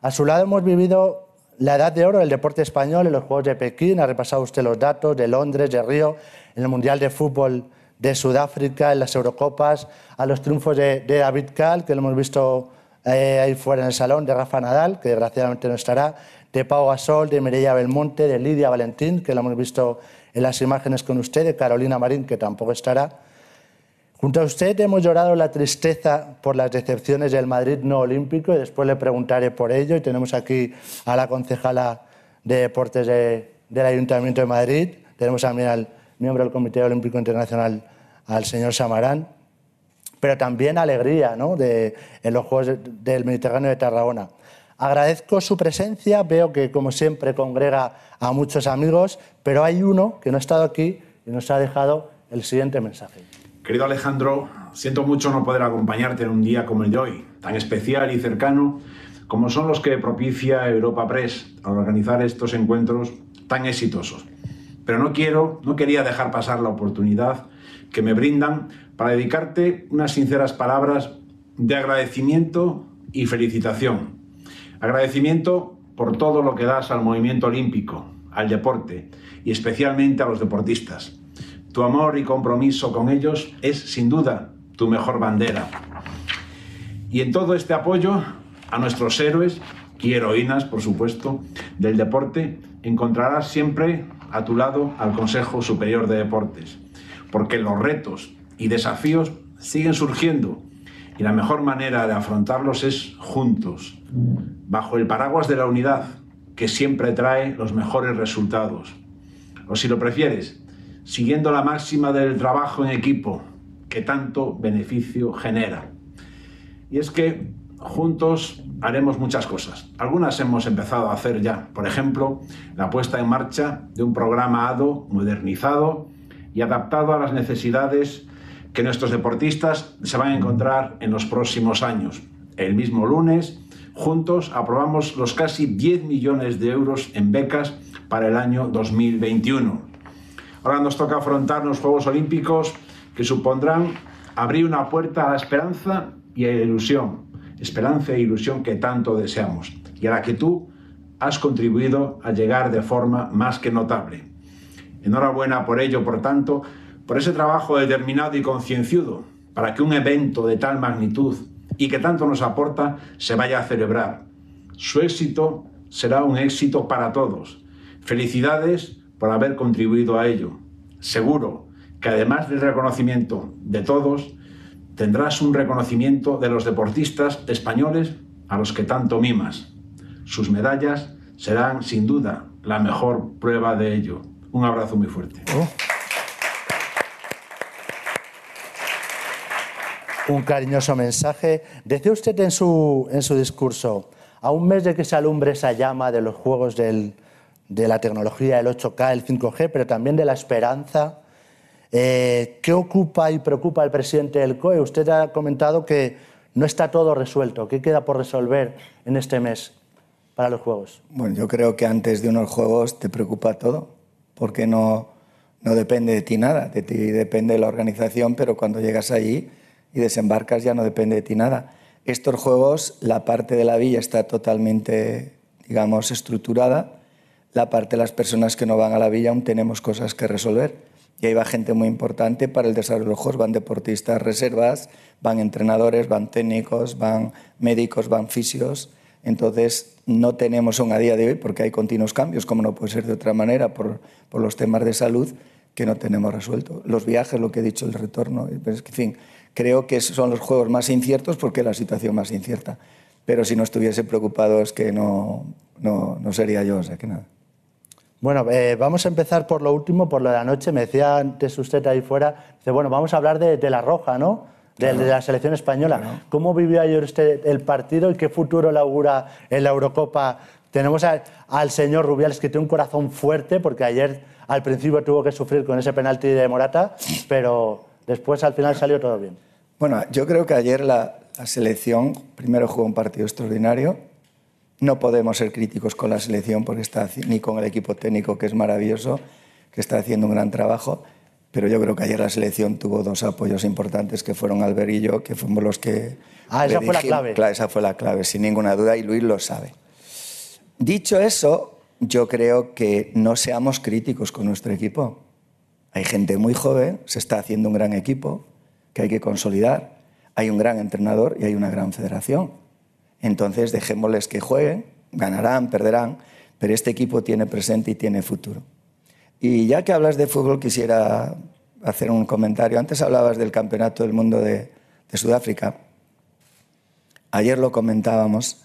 A su lado hemos vivido la edad de oro del deporte español en los Juegos de Pekín, ha repasado usted los datos de Londres, de Río, en el Mundial de Fútbol de Sudáfrica, en las Eurocopas, a los triunfos de, David Cal, que lo hemos visto eh, ahí fuera en el salón, de Rafa Nadal, que desgraciadamente no estará, de Pau Gasol, de Mireia Belmonte, de Lidia Valentín, que lo hemos visto en las imágenes con usted, de Carolina Marín, que tampoco estará. Junto a usted hemos llorado la tristeza por las decepciones del Madrid no olímpico y después le preguntaré por ello. Y tenemos aquí a la concejala de deportes del Ayuntamiento de Madrid, tenemos también al miembro del Comité Olímpico Internacional, al señor Samarán, pero también alegría ¿no? de, en los Juegos del Mediterráneo de Tarragona. Agradezco su presencia, veo que como siempre congrega a muchos amigos, pero hay uno que no ha estado aquí y nos ha dejado el siguiente mensaje. Querido Alejandro, siento mucho no poder acompañarte en un día como el de hoy, tan especial y cercano como son los que propicia Europa Press al organizar estos encuentros tan exitosos. Pero no quiero, no quería dejar pasar la oportunidad que me brindan para dedicarte unas sinceras palabras de agradecimiento y felicitación Agradecimiento por todo lo que das al movimiento olímpico, al deporte y especialmente a los deportistas. Tu amor y compromiso con ellos es sin duda tu mejor bandera. Y en todo este apoyo a nuestros héroes y heroínas, por supuesto, del deporte, encontrarás siempre a tu lado al Consejo Superior de Deportes, porque los retos y desafíos siguen surgiendo y la mejor manera de afrontarlos es juntos, bajo el paraguas de la unidad, que siempre trae los mejores resultados. O si lo prefieres, siguiendo la máxima del trabajo en equipo, que tanto beneficio genera. Y es que juntos haremos muchas cosas. Algunas hemos empezado a hacer ya. Por ejemplo, la puesta en marcha de un programa ADO modernizado y adaptado a las necesidades que nuestros deportistas se van a encontrar en los próximos años. El mismo lunes, juntos aprobamos los casi 10 millones de euros en becas para el año 2021. Ahora nos toca afrontar los Juegos Olímpicos que supondrán abrir una puerta a la esperanza y a la ilusión, esperanza e ilusión que tanto deseamos y a la que tú has contribuido a llegar de forma más que notable. Enhorabuena por ello, por tanto, por ese trabajo determinado y concienciudo para que un evento de tal magnitud y que tanto nos aporta se vaya a celebrar. Su éxito será un éxito para todos. Felicidades por haber contribuido a ello. Seguro que además del reconocimiento de todos, tendrás un reconocimiento de los deportistas españoles a los que tanto mimas. Sus medallas serán sin duda la mejor prueba de ello. Un abrazo muy fuerte. Oh. Un cariñoso mensaje. Decía usted en su, en su discurso, a un mes de que se alumbre esa llama de los juegos del, de la tecnología, el 8K, el 5G, pero también de la esperanza, eh, ¿Qué ocupa y preocupa al presidente del COE? Usted ha comentado que no está todo resuelto. ¿Qué queda por resolver en este mes para los Juegos? Bueno, yo creo que antes de unos Juegos te preocupa todo, porque no, no depende de ti nada. De ti depende la organización, pero cuando llegas allí y desembarcas ya no depende de ti nada. Estos Juegos, la parte de la villa está totalmente, digamos, estructurada. La parte de las personas que no van a la villa aún tenemos cosas que resolver y ahí va gente muy importante para el desarrollo de los juegos. Van deportistas reservas, van entrenadores, van técnicos, van médicos, van fisios. Entonces, no tenemos aún a día de hoy, porque hay continuos cambios, como no puede ser de otra manera, por, por los temas de salud, que no tenemos resuelto. Los viajes, lo que he dicho, el retorno. En fin, creo que son los juegos más inciertos porque es la situación más incierta. Pero si no estuviese preocupado es que no, no, no sería yo, o sea que nada. Bueno, eh, vamos a empezar por lo último, por lo de la noche. Me decía antes usted ahí fuera, dice, bueno, vamos a hablar de, la roja, ¿no? De, la selección española. ¿Cómo vivió ayer usted el partido y qué futuro le augura en la Eurocopa? Tenemos al señor Rubiales que tiene un corazón fuerte porque ayer al principio tuvo que sufrir con ese penalti de Morata, pero después al final salió todo bien. Bueno, yo creo que ayer la selección primero jugó un partido extraordinario, no podemos ser críticos con la selección porque está, ni con el equipo técnico, que es maravilloso, que está haciendo un gran trabajo. Pero yo creo que ayer la selección tuvo dos apoyos importantes, que fueron Albert y yo, que fuimos los que... Ah, esa fue la clave. esa fue la clave, sin ninguna duda, y Luis lo sabe. Dicho eso, yo creo que no seamos críticos con nuestro equipo. Hay gente muy joven, se está haciendo un gran equipo que hay que consolidar. Hay un gran entrenador y hay una gran federación. Entonces dejémosles que jueguen, ganarán, perderán, pero este equipo tiene presente y tiene futuro. Y ya que hablas de fútbol, quisiera hacer un comentario. Antes hablabas del Campeonato del Mundo de, Sudáfrica. Ayer lo comentábamos.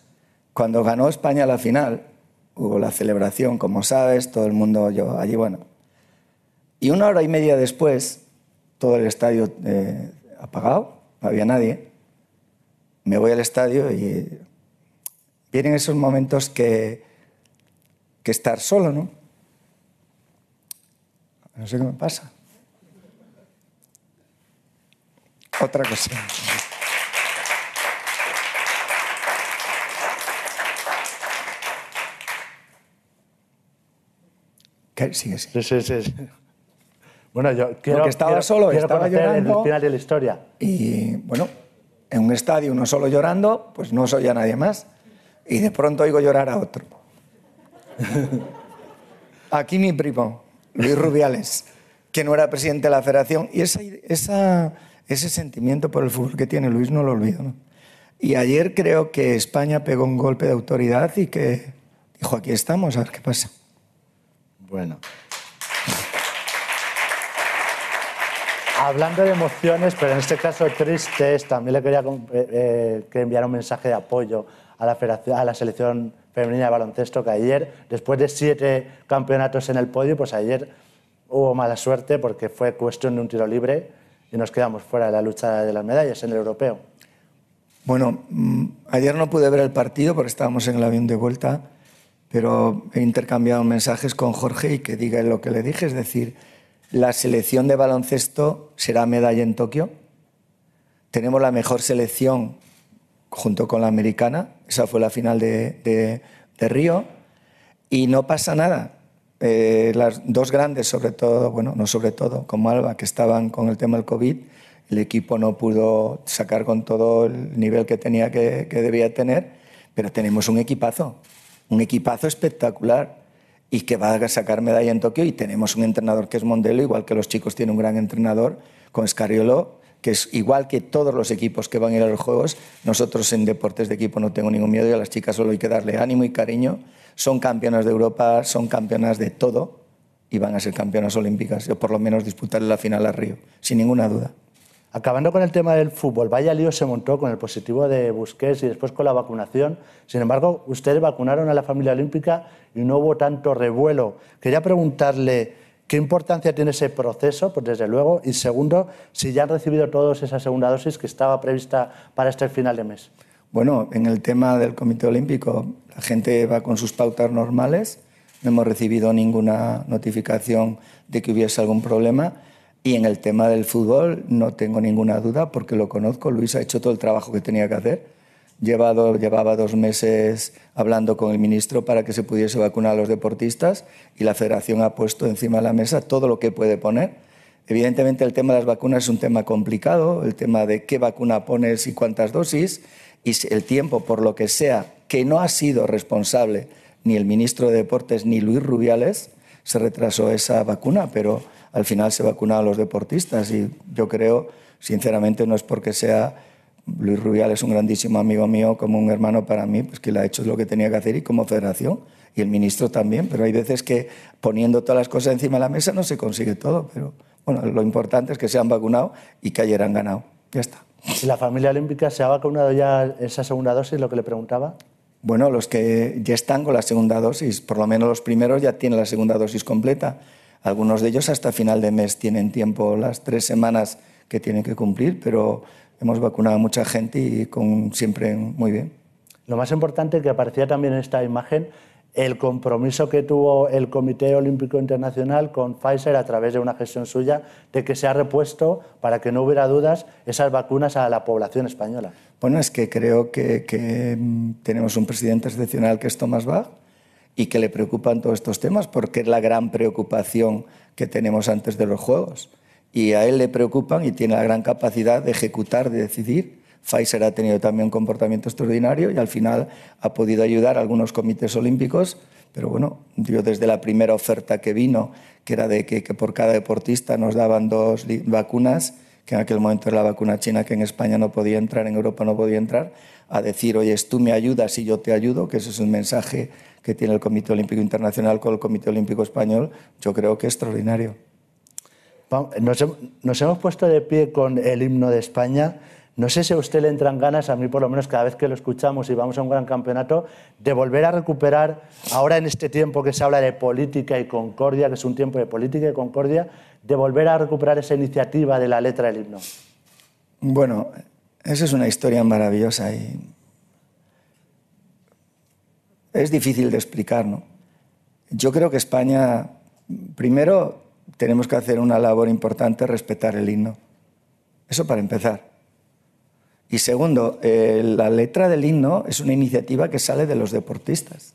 Cuando ganó España la final, hubo la celebración, como sabes, todo el mundo, yo allí, bueno. Y una hora y media después, todo el estadio eh, apagado, no había nadie me voy al estadio y vienen esos momentos que, que estar solo, ¿no? No sé qué me pasa. Otra cosa. ¿Qué? Sí, sí, sí. Bueno, yo quiero, Porque estaba solo, estaba llorando. el final de la historia. Y bueno, en un estadio uno solo llorando, pues no soy a nadie más. Y de pronto oigo llorar a otro. Aquí mi primo, Luis Rubiales, que no era presidente de la federación, y esa, esa, ese sentimiento por el fútbol que tiene Luis no lo olvido. ¿no? Y ayer creo que España pegó un golpe de autoridad y que dijo, aquí estamos, a ver qué pasa. Bueno. Hablando de emociones, pero en este caso tristes, también le quería eh, que enviara un mensaje de apoyo a la, a la selección femenina de baloncesto que ayer, después de siete campeonatos en el podio, pues ayer hubo mala suerte porque fue cuestión de un tiro libre y nos quedamos fuera de la lucha de las medallas en el europeo. Bueno, mm, ayer no pude ver el partido porque estábamos en el avión de vuelta, pero he intercambiado mensajes con Jorge y que diga lo que le dije, es decir, la selección de baloncesto será medalla en Tokio. Tenemos la mejor selección junto con la americana, esa fue la final de, Río, y no pasa nada. Eh, las dos grandes, sobre todo, bueno, no sobre todo, como Alba, que estaban con el tema del COVID, el equipo no pudo sacar con todo el nivel que tenía que, que debía tener, pero tenemos un equipazo, un equipazo espectacular y que va a sacar medalla en Tokio y tenemos un entrenador que es Mondelo, igual que los chicos tienen un gran entrenador con Scariolo, que es igual que todos los equipos que van a ir a los Juegos, nosotros en deportes de equipo no tengo ningún miedo y a las chicas solo hay que darle ánimo y cariño. Son campeonas de Europa, son campeonas de todo y van a ser campeonas olímpicas, o por lo menos disputar la final a Río, sin ninguna duda. Acabando con el tema del fútbol, vaya lío se montó con el positivo de Busquets y después con la vacunación. Sin embargo, ustedes vacunaron a la familia olímpica y no hubo tanto revuelo. Quería preguntarle qué importancia tiene ese proceso, pues desde luego, y segundo, si ya han recibido todos esa segunda dosis que estaba prevista para este final de mes. Bueno, en el tema del Comité Olímpico, la gente va con sus pautas normales, no hemos recibido ninguna notificación de que hubiese algún problema y en el tema del fútbol no tengo ninguna duda porque lo conozco. Luis ha hecho todo el trabajo que tenía que hacer. Llevado, llevaba dos meses hablando con el ministro para que se pudiese vacunar a los deportistas y la federación ha puesto encima de la mesa todo lo que puede poner. Evidentemente el tema de las vacunas es un tema complicado, el tema de qué vacuna pones y cuántas dosis y el tiempo, por lo que sea, que no ha sido responsable ni el ministro de Deportes ni Luis Rubiales, se retrasó esa vacuna, pero al final se vacunaron a los deportistas y yo creo, sinceramente, no es porque sea Luis Rubial es un grandísimo amigo mío, como un hermano para mí, pues que le ha hecho lo que tenía que hacer y como federación, y el ministro también, pero hay veces que poniendo todas las cosas encima de la mesa no se consigue todo, pero bueno, lo importante es que se han vacunado y que ayer han ganado. Ya está. ¿Y la familia olímpica se ha vacunado ya esa segunda dosis, lo que le preguntaba? Bueno, los que ya están con la segunda dosis, por lo menos los primeros ya tienen la segunda dosis completa. Algunos de ellos hasta final de mes tienen tiempo, las tres semanas que tienen que cumplir, pero hemos vacunado a mucha gente y con, siempre muy bien. Lo más importante que aparecía también en esta imagen, el compromiso que tuvo el Comité Olímpico Internacional con Pfizer a través de una gestión suya de que se ha repuesto, para que no hubiera dudas, esas vacunas a la población española. Bueno, es que creo que, que mm, tenemos un presidente excepcional que es Tomás Bach y que le preocupan todos estos temas porque es la gran preocupación que tenemos antes de los Juegos. Y a él le preocupan y tiene la gran capacidad de ejecutar, de decidir. Pfizer ha tenido también un comportamiento extraordinario y al final ha podido ayudar a algunos comités olímpicos. Pero bueno, yo desde la primera oferta que vino, que era de que, que por cada deportista nos daban dos vacunas, que en aquel momento era la vacuna china que en España no podía entrar, en Europa no podía entrar, a decir, oye, tú me ayudas y yo te ayudo, que ese es un mensaje que tiene el Comité Olímpico Internacional con el Comité Olímpico Español, yo creo que es extraordinario. Nos, hemos puesto de pie con el himno de España. No sé si a usted le entran ganas, a mí por lo menos cada vez que lo escuchamos y vamos a un gran campeonato, de volver a recuperar, ahora en este tiempo que se habla de política y concordia, que es un tiempo de política y concordia, de volver a recuperar esa iniciativa de la letra del himno. Bueno, esa es una historia maravillosa y es difícil de explicar. ¿no? Yo creo que España, primero, tenemos que hacer una labor importante, respetar el himno. Eso para empezar. Y segundo, eh, la letra del himno es una iniciativa que sale de los deportistas.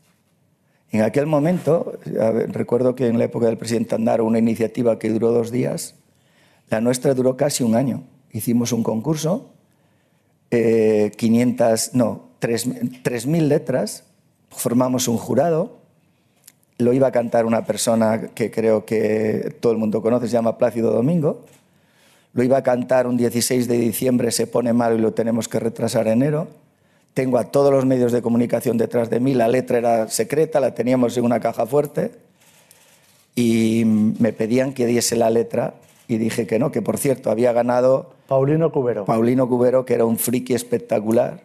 En aquel momento, recuerdo que en la época del presidente Andaro, una iniciativa que duró dos días, la nuestra duró casi un año. Hicimos un concurso, 500, eh, no, 3.000 letras, formamos un jurado, lo iba a cantar una persona que creo que todo el mundo conoce, se llama Plácido Domingo, lo iba a cantar un 16 de diciembre, se pone mal y lo tenemos que retrasar a enero. Tengo a todos los medios de comunicación detrás de mí, la letra era secreta, la teníamos en una caja fuerte y me pedían que diese la letra y dije que no, que por cierto había ganado Paulino Cubero. Paulino Cubero, que era un friki espectacular,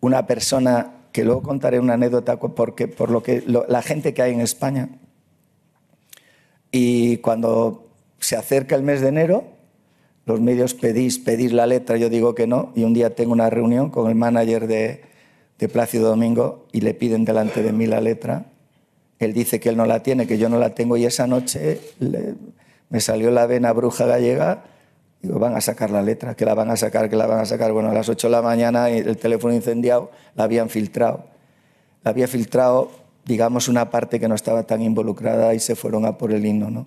una persona que luego contaré una anécdota porque, por lo que la gente que hay en España. Y cuando se acerca el mes de enero, los medios pedís pedir la letra, yo digo que no, y un día tengo una reunión con el manager de, de Plácido Domingo y le piden delante de mí la letra. Él dice que él no la tiene, que yo no la tengo, y esa noche me salió la vena bruja gallega Digo, van a sacar la letra, que la van a sacar, que la van a sacar. Bueno, a las 8 de la mañana el teléfono incendiado la habían filtrado. La había filtrado, digamos, una parte que no estaba tan involucrada y se fueron a por el himno. ¿no?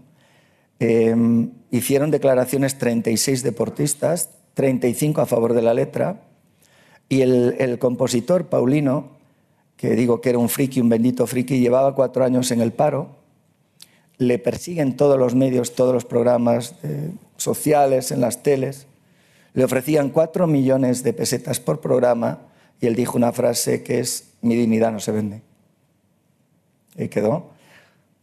Em, hicieron declaraciones 36 deportistas, 35 a favor de la letra, y el, el compositor Paulino, que digo que era un friki, un bendito friki, llevaba cuatro años en el paro, le persiguen todos los medios, todos los programas sociales, en las teles. Le ofrecían cuatro millones de pesetas por programa y él dijo una frase que es, mi dignidad no se vende. Y quedó.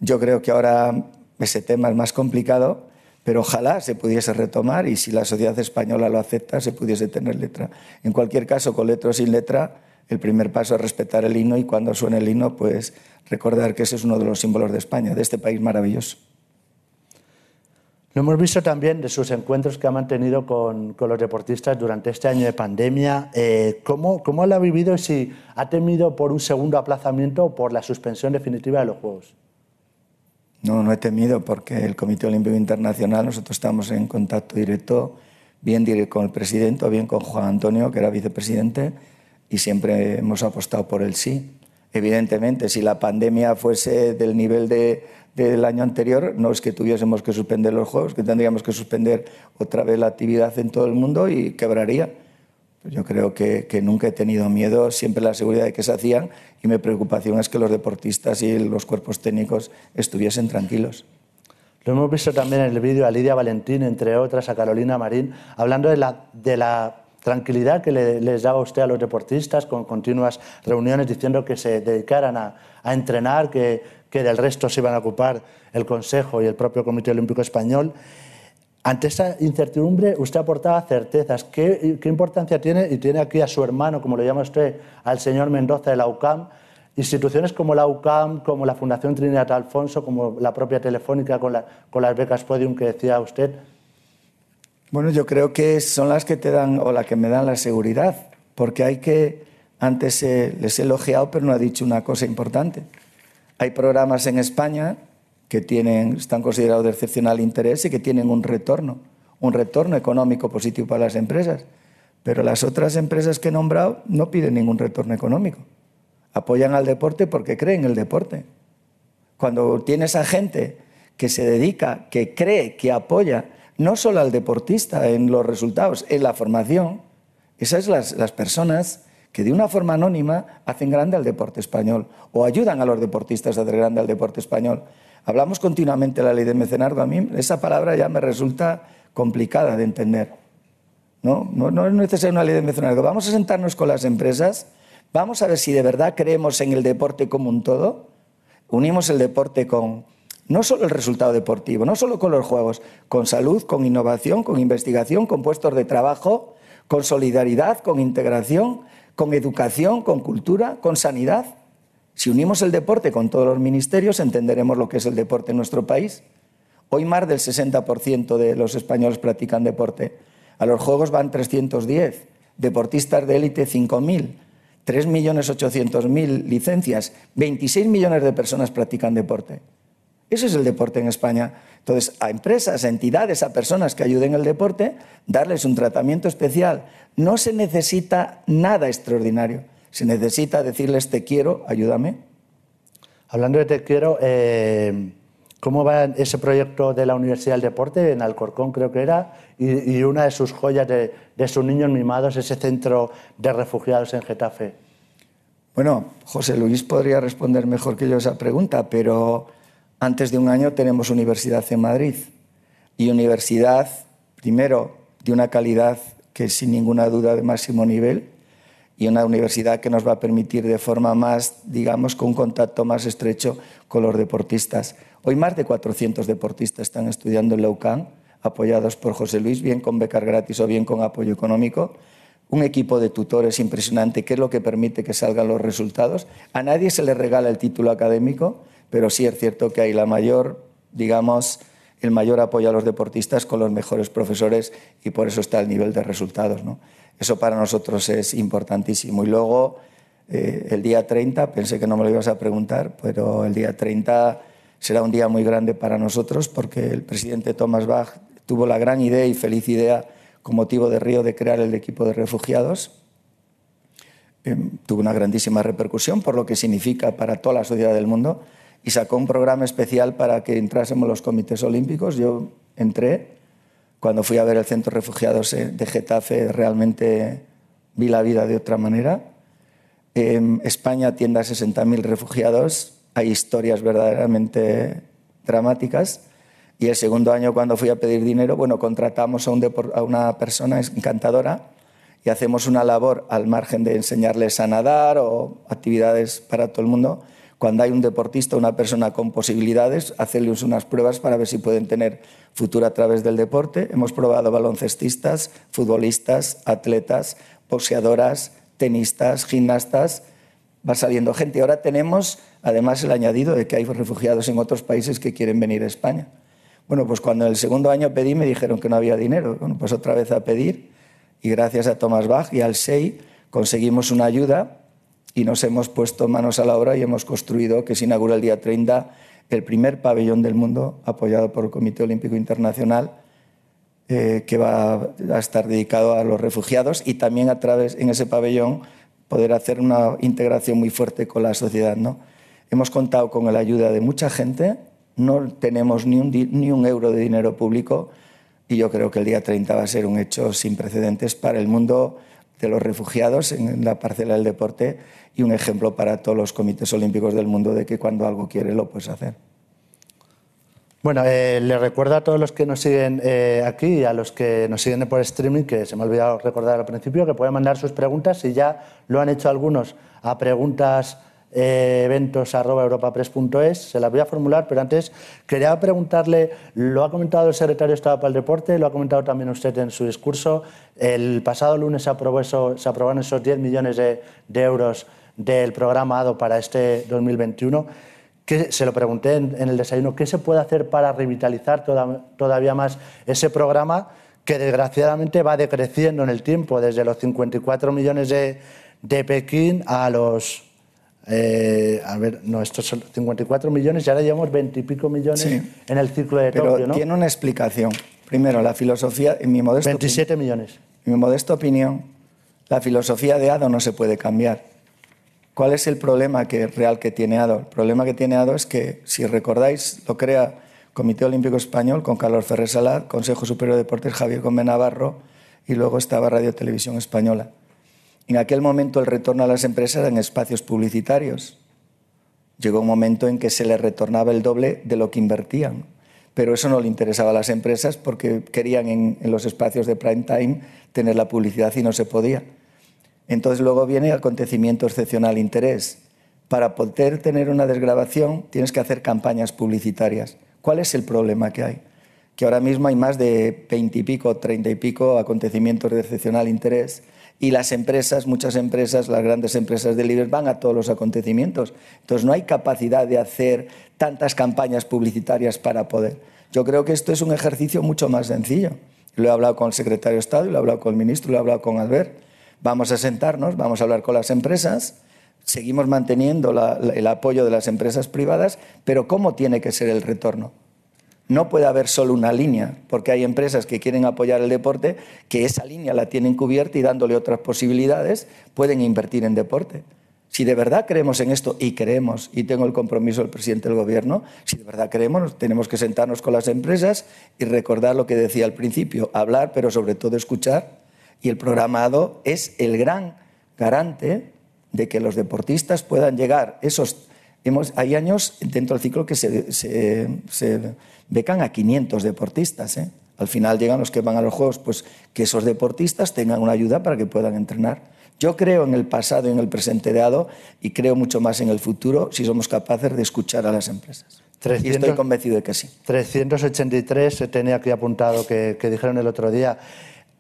Yo creo que ahora ese tema es más complicado, pero ojalá se pudiese retomar y si la sociedad española lo acepta, se pudiese tener letra. En cualquier caso, con letra o sin letra, el primer paso es respetar el himno y cuando suene el himno, pues recordar que ese es uno de los símbolos de España, de este país maravilloso. Lo hemos visto también de sus encuentros que ha mantenido con, los deportistas durante este año de pandemia. Eh, ¿cómo, ¿Cómo ha vivido y si ha temido por un segundo aplazamiento o por la suspensión definitiva de los Juegos? No, no he temido porque el Comité Olímpico Internacional, nosotros estamos en contacto directo, bien con el presidente bien con Juan Antonio, que era vicepresidente, y siempre hemos apostado por el sí. Evidentemente, si la pandemia fuese del nivel de, del año anterior, no es que tuviésemos que suspender los juegos, que tendríamos que suspender otra vez la actividad en todo el mundo y quebraría. Yo creo que, nunca he tenido miedo, siempre la seguridad de que se hacían y mi preocupación es que los deportistas y los cuerpos técnicos estuviesen tranquilos. Lo hemos visto también en el vídeo a Lidia Valentín, entre otras, a Carolina Marín, hablando de la, tranquilidad que les daba usted a los deportistas con continuas reuniones diciendo que se dedicaran a, entrenar, que, del resto se iban a ocupar el Consejo y el propio Comité Olímpico Español. Ante esa incertidumbre, usted aportaba certezas. ¿Qué, ¿Qué, importancia tiene? Y tiene aquí a su hermano, como le llama usted, al señor Mendoza de la UCAM, instituciones como la UCAM, como la Fundación Trinidad Alfonso, como la propia Telefónica con, la, con las becas Podium que decía usted. Bueno, yo creo que son las que te dan o las que me dan la seguridad, porque hay que, antes les he elogiado, pero no ha dicho una cosa importante. Hay programas en España que tienen, están considerados de excepcional interés y que tienen un retorno, un retorno económico positivo para las empresas. Pero las otras empresas que he nombrado no piden ningún retorno económico. Apoyan al deporte porque creen en el deporte. Cuando tienes a gente que se dedica, que cree, que apoya no solo al deportista en los resultados, en la formación. Esas son las, las personas que de una forma anónima hacen grande al deporte español o ayudan a los deportistas a hacer grande al deporte español. Hablamos continuamente de la ley de mecenazgo. A mí esa palabra ya me resulta complicada de entender. No, no, es necesaria una ley de mecenazgo. Vamos a sentarnos con las empresas, vamos a ver si de verdad creemos en el deporte como un todo. Unimos el deporte con, no solo el resultado deportivo, no solo con los juegos, con salud, con innovación, con investigación, con puestos de trabajo, con solidaridad, con integración, con educación, con cultura, con sanidad. Si unimos el deporte con todos los ministerios, entenderemos lo que es el deporte en nuestro país. Hoy más del 60% de los españoles practican deporte. A los Juegos van 310, deportistas de élite 5.000, 3.800.000 licencias, 26 millones de personas practican deporte. Eso es el deporte en España. Entonces, a empresas, a entidades, a personas que ayuden el deporte, darles un tratamiento especial. No se necesita nada extraordinario. Se necesita decirles te quiero, ayúdame. Hablando de te quiero, eh, ¿cómo va ese proyecto de la Universidad del Deporte en Alcorcón, creo que era? Y, una de sus joyas de, de sus niños mimados, ese centro de refugiados en Getafe. Bueno, José Luis podría responder mejor que yo esa pregunta, pero antes de un año tenemos universidad en Madrid y universidad, primero, de una calidad que sin ninguna duda de máximo nivel y una universidad que nos va a permitir de forma más, digamos, con un contacto más estrecho con los deportistas. Hoy más de 400 deportistas están estudiando en la UCAM, apoyados por José Luis, bien con becas gratis o bien con apoyo económico. Un equipo de tutores impresionante, que es lo que permite que salgan los resultados. A nadie se le regala el título académico, pero sí es cierto que hay la mayor, digamos, el mayor apoyo a los deportistas con los mejores profesores y por eso está el nivel de resultados. ¿no? Eso para nosotros es importantísimo. Y luego, eh, el día 30, pensé que no me lo ibas a preguntar, pero el día 30 será un día muy grande para nosotros porque el presidente Thomas Bach tuvo la gran idea y feliz idea con motivo de Río de crear el equipo de refugiados. Eh, tuvo una grandísima repercusión por lo que significa para toda la sociedad del mundo y sacó un programa especial para que entrásemos los comités olímpicos. Yo entré, cuando fui a ver el centro de refugiados de Getafe, realmente vi la vida de otra manera. En España atiende a 60.000 refugiados, hay historias verdaderamente dramáticas. Y el segundo año, cuando fui a pedir dinero, bueno, contratamos a, un a una persona encantadora y hacemos una labor al margen de enseñarles a nadar o actividades para todo el mundo cuando hay un deportista, una persona con posibilidades, hacerles unas pruebas para ver si pueden tener futuro a través del deporte. Hemos probado baloncestistas, futbolistas, atletas, boxeadoras, tenistas, gimnastas. Va saliendo gente. Ahora tenemos, además, el añadido de que hay refugiados en otros países que quieren venir a España. Bueno, pues cuando el segundo año pedí me dijeron que no había dinero. Bueno, pues otra vez a pedir y gracias a Thomas Bach y al SEI conseguimos una ayuda y nos hemos puesto manos a la obra y hemos construido, que se inaugura el día 30, el primer pabellón del mundo apoyado por el Comité Olímpico Internacional, eh, que va a estar dedicado a los refugiados y también a través, en ese pabellón, poder hacer una integración muy fuerte con la sociedad. ¿no? Hemos contado con la ayuda de mucha gente, no tenemos ni un, ni un euro de dinero público y yo creo que el día 30 va a ser un hecho sin precedentes para el mundo de los refugiados en la parcela del deporte y un ejemplo para todos los comités olímpicos del mundo de que cuando algo quiere lo puedes hacer. Bueno, eh, les recuerdo a todos los que nos siguen eh, aquí y a los que nos siguen por streaming, que se me ha olvidado recordar al principio, que pueden mandar sus preguntas, si ya lo han hecho algunos, a preguntas eh, eventos.europapress.es. Se las voy a formular, pero antes quería preguntarle, lo ha comentado el secretario de Estado para el Deporte, lo ha comentado también usted en su discurso. El pasado lunes se, aprobó aprobaron esos 10 millones de, euros del programa ADO para este 2021. Que se lo pregunté en, el desayuno, ¿qué se puede hacer para revitalizar todavía más ese programa que desgraciadamente va decreciendo en el tiempo, desde los 54 millones de, de Pekín a los eh, a ver, no, estos son 54 millones y ahora llevamos 20 y pico millones en el ciclo de Pero Tokio, ¿no? tiene una explicación. Primero, la filosofía, en mi modesto 27 millones. En mi modesta opinión, la filosofía de ADO no se puede cambiar. ¿Cuál es el problema que, real que tiene ADO? El problema que tiene ADO es que, si recordáis, lo crea Comité Olímpico Español con Carlos Ferrer Salat, Consejo Superior de Deportes Javier Gómez Navarro y luego estaba Radio Televisión Española. En aquel momento el retorno a las empresas eran espacios publicitarios. Llegó un momento en que se les retornaba el doble de lo que invertían. Pero eso no le interesaba a las empresas porque querían en, los espacios de prime time tener la publicidad y no se podía. Entonces luego viene el acontecimiento excepcional interés. Para poder tener una desgrabación tienes que hacer campañas publicitarias. ¿Cuál es el problema que hay? Que ahora mismo hay más de veinte y pico, treinta y pico acontecimientos de excepcional interés y las empresas, muchas empresas, las grandes empresas de libros van a todos los acontecimientos. Entonces no hay capacidad de hacer tantas campañas publicitarias para poder. Yo creo que esto es un ejercicio mucho más sencillo. Lo he hablado con el secretario de Estado, lo he hablado con el ministro, lo he hablado con Albert. Vamos a sentarnos, vamos a hablar con las empresas, seguimos manteniendo el apoyo de las empresas privadas, pero ¿cómo tiene que ser el retorno? No puede haber solo una línea, porque hay empresas que quieren apoyar el deporte, que esa línea la tienen cubierta y dándole otras posibilidades pueden invertir en deporte. Si de verdad creemos en esto, y creemos, y tengo el compromiso del presidente del Gobierno, si de verdad creemos, tenemos que sentarnos con las empresas y recordar lo que decía al principio, hablar, pero sobre todo escuchar. Y el programado es el gran garante de que los deportistas puedan llegar. Esos, hemos, hay años dentro del ciclo que se, se becan a 500 deportistas. ¿eh? Al final llegan los que van a los Juegos, pues que esos deportistas tengan una ayuda para que puedan entrenar. Yo creo en el pasado y en el presente de ADO y creo mucho más en el futuro si somos capaces de escuchar a las empresas. y estoy convencido de que sí. 383 se tenía aquí apuntado que, dijeron el otro día.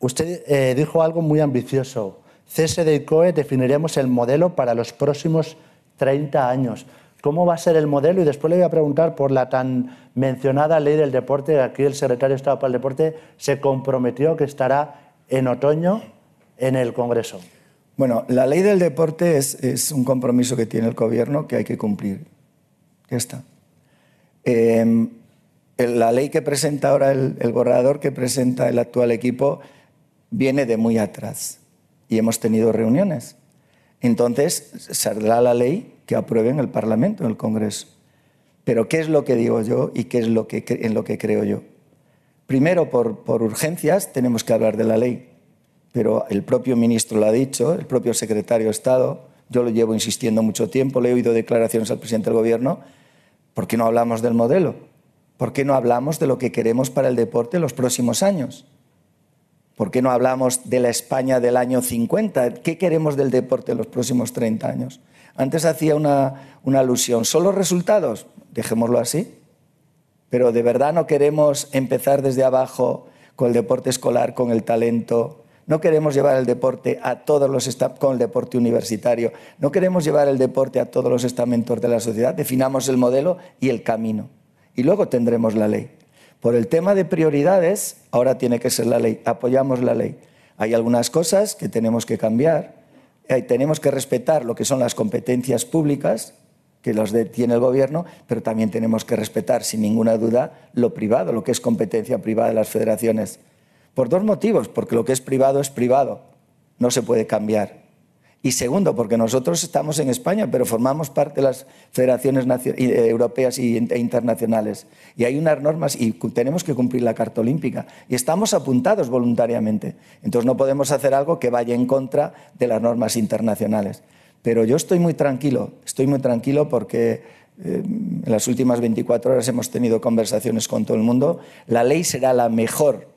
Usted eh, dijo algo muy ambicioso. CSD y COE definiremos el modelo para los próximos 30 años. ¿Cómo va a ser el modelo? Y después le voy a preguntar por la tan mencionada ley del deporte. Aquí el secretario de Estado para el Deporte se comprometió que estará en otoño en el Congreso. Bueno, la ley del deporte es, un compromiso que tiene el Gobierno que hay que cumplir. Ya está. Em, la ley que presenta ahora el, el borrador que presenta el actual equipo viene de muy atrás y hemos tenido reuniones. Entonces saldrá la ley que apruebe en el Parlamento, en el Congreso. Pero ¿qué es lo que digo yo y qué es lo que, en lo que creo yo? Primero, por, por urgencias, tenemos que hablar de la ley. Pero el propio ministro lo ha dicho, el propio secretario de Estado, yo lo llevo insistiendo mucho tiempo, le he oído declaraciones al presidente del Gobierno. ¿Por qué no hablamos del modelo? ¿Por qué no hablamos de lo que queremos para el deporte en los próximos años? ¿Por qué no hablamos de la España del año 50? ¿Qué queremos del deporte en los próximos 30 años? Antes hacía una, una alusión. ¿Solo resultados? Dejémoslo así. Pero de verdad no queremos empezar desde abajo con el deporte escolar, con el talento. No queremos llevar el deporte a todos los con el deporte universitario. No queremos llevar el deporte a todos los estamentos de la sociedad. Definamos el modelo y el camino. Y luego tendremos la ley. Por el tema de prioridades, ahora tiene que ser la ley. Apoyamos la ley. Hay algunas cosas que tenemos que cambiar. Eh, tenemos que respetar lo que son las competencias públicas que los tiene el gobierno, pero también tenemos que respetar, sin ninguna duda, lo privado, lo que es competencia privada de las federaciones. Por dos motivos, porque lo que es privado es privado, no se puede cambiar. Y segundo, porque nosotros estamos en España, pero formamos parte de las federaciones eh, europeas e internacionales. Y hay unas normas y tenemos que cumplir la Carta Olímpica. Y estamos apuntados voluntariamente. Entonces no podemos hacer algo que vaya en contra de las normas internacionales. Pero yo estoy muy tranquilo, estoy muy tranquilo porque eh, en las últimas 24 horas hemos tenido conversaciones con todo el mundo. La ley será la mejor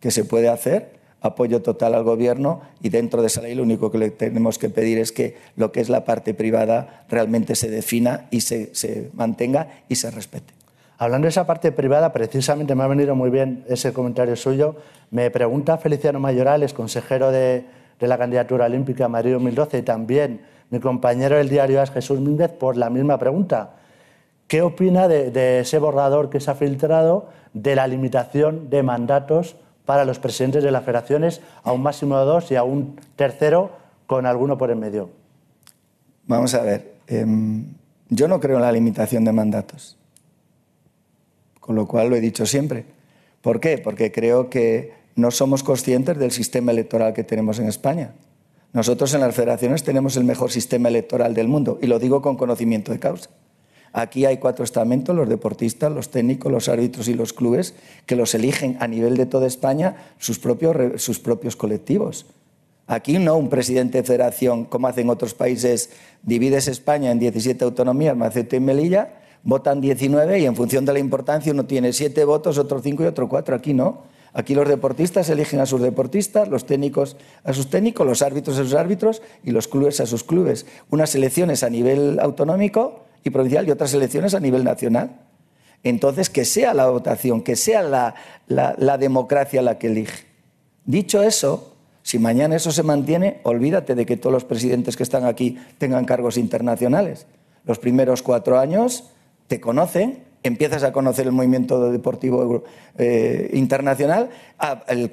que se puede hacer apoyo total al Gobierno y dentro de esa ley lo único que le tenemos que pedir es que lo que es la parte privada realmente se defina y se, se mantenga y se respete. Hablando de esa parte privada, precisamente me ha venido muy bien ese comentario suyo. Me pregunta Feliciano Mayorales, consejero de, de la candidatura olímpica Madrid 2012, y también mi compañero del diario AS, Jesús Mínguez, por la misma pregunta. ¿Qué opina de, de ese borrador que se ha filtrado de la limitación de mandatos para los presidentes de las federaciones a un máximo de dos y a un tercero con alguno por en medio. Vamos a ver, em, yo no creo en la limitación de mandatos, con lo cual lo he dicho siempre. ¿Por qué? Porque creo que no somos conscientes del sistema electoral que tenemos en España. Nosotros en las federaciones tenemos el mejor sistema electoral del mundo y lo digo con conocimiento de causa. Aquí hay cuatro estamentos, los deportistas, los técnicos, los árbitros y los clubes, que los eligen a nivel de toda España sus propios, sus propios colectivos. Aquí no un presidente de federación, como hacen otros países, divides España en 17 autonomías, Macete y Melilla, votan 19 y en función de la importancia uno tiene siete votos, otro cinco y otro cuatro. Aquí no. Aquí los deportistas eligen a sus deportistas, los técnicos a sus técnicos, los árbitros a sus árbitros y los clubes a sus clubes. Unas elecciones a nivel autonómico y provincial y otras elecciones a nivel nacional. Entonces, que sea la votación, que sea la, la, democracia la que elige. Dicho eso, si mañana eso se mantiene, olvídate de que todos los presidentes que están aquí tengan cargos internacionales. Los primeros cuatro años te conocen, empiezas a conocer el movimiento deportivo eh, internacional, el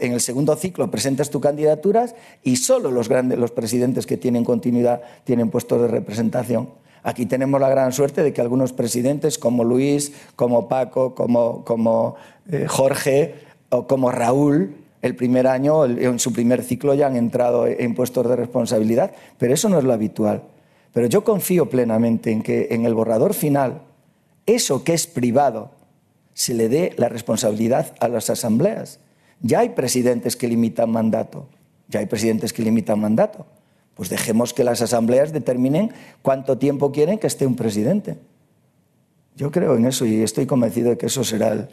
en el segundo ciclo presentas tus candidaturas y solo los, grandes, los presidentes que tienen continuidad tienen puestos de representación. Aquí tenemos la gran suerte de que algunos presidentes como Luis, como Paco, como, eh, Jorge o como Raúl, el primer año, en su primer ciclo ya han entrado en puestos de responsabilidad, pero eso no es lo habitual. Pero yo confío plenamente en que en el borrador final, eso que es privado, se le dé la responsabilidad a las asambleas. Ya hay presidentes que limitan mandato, ya hay presidentes que limitan mandato. Pues dejemos que las asambleas determinen cuánto tiempo quieren que esté un presidente. Yo creo en eso y estoy convencido de que eso será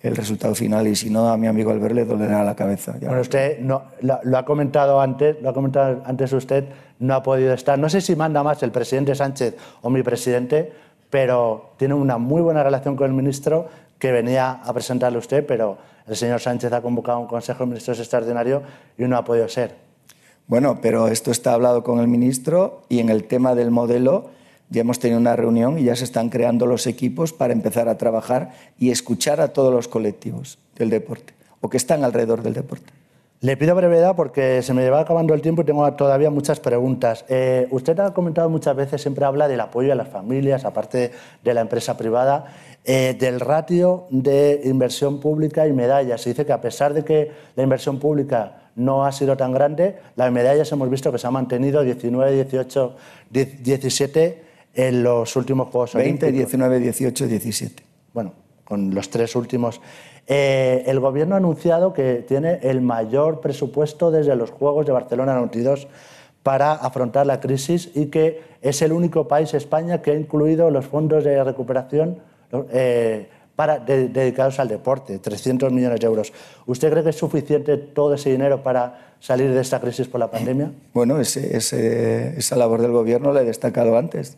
el, resultado final y si no a mi amigo Albert le dolerá la cabeza. bueno, usted no, lo, ha comentado antes, lo ha comentado antes usted, no ha podido estar. No sé si manda más el presidente Sánchez o mi presidente, pero tiene una muy buena relación con el ministro que venía a presentarle usted, pero el señor Sánchez ha convocado un Consejo de Ministros extraordinario y no ha podido ser. Bueno, pero esto está hablado con el ministro y en el tema del modelo ya hemos tenido una reunión y ya se están creando los equipos para empezar a trabajar y escuchar a todos los colectivos del deporte o que están alrededor del deporte. Le pido brevedad porque se me va acabando el tiempo y tengo todavía muchas preguntas. Eh, usted ha comentado muchas veces, siempre habla del apoyo a las familias, aparte de la empresa privada, eh, del ratio de inversión pública y medallas. Se dice que a pesar de que la inversión pública no ha sido tan grande, las medallas hemos visto que se ha mantenido 19, 18, 17 en los últimos Juegos 20, 19, 18, 17. Bueno, con los tres últimos. Eh, el Gobierno ha anunciado que tiene el mayor presupuesto desde los Juegos de Barcelona 92 para afrontar la crisis y que es el único país, España, que ha incluido los fondos de recuperación eh, para, dedicados al deporte, 300 millones de euros. ¿Usted cree que es suficiente todo ese dinero para salir de esta crisis por la pandemia? Bueno, esa labor del Gobierno la he destacado antes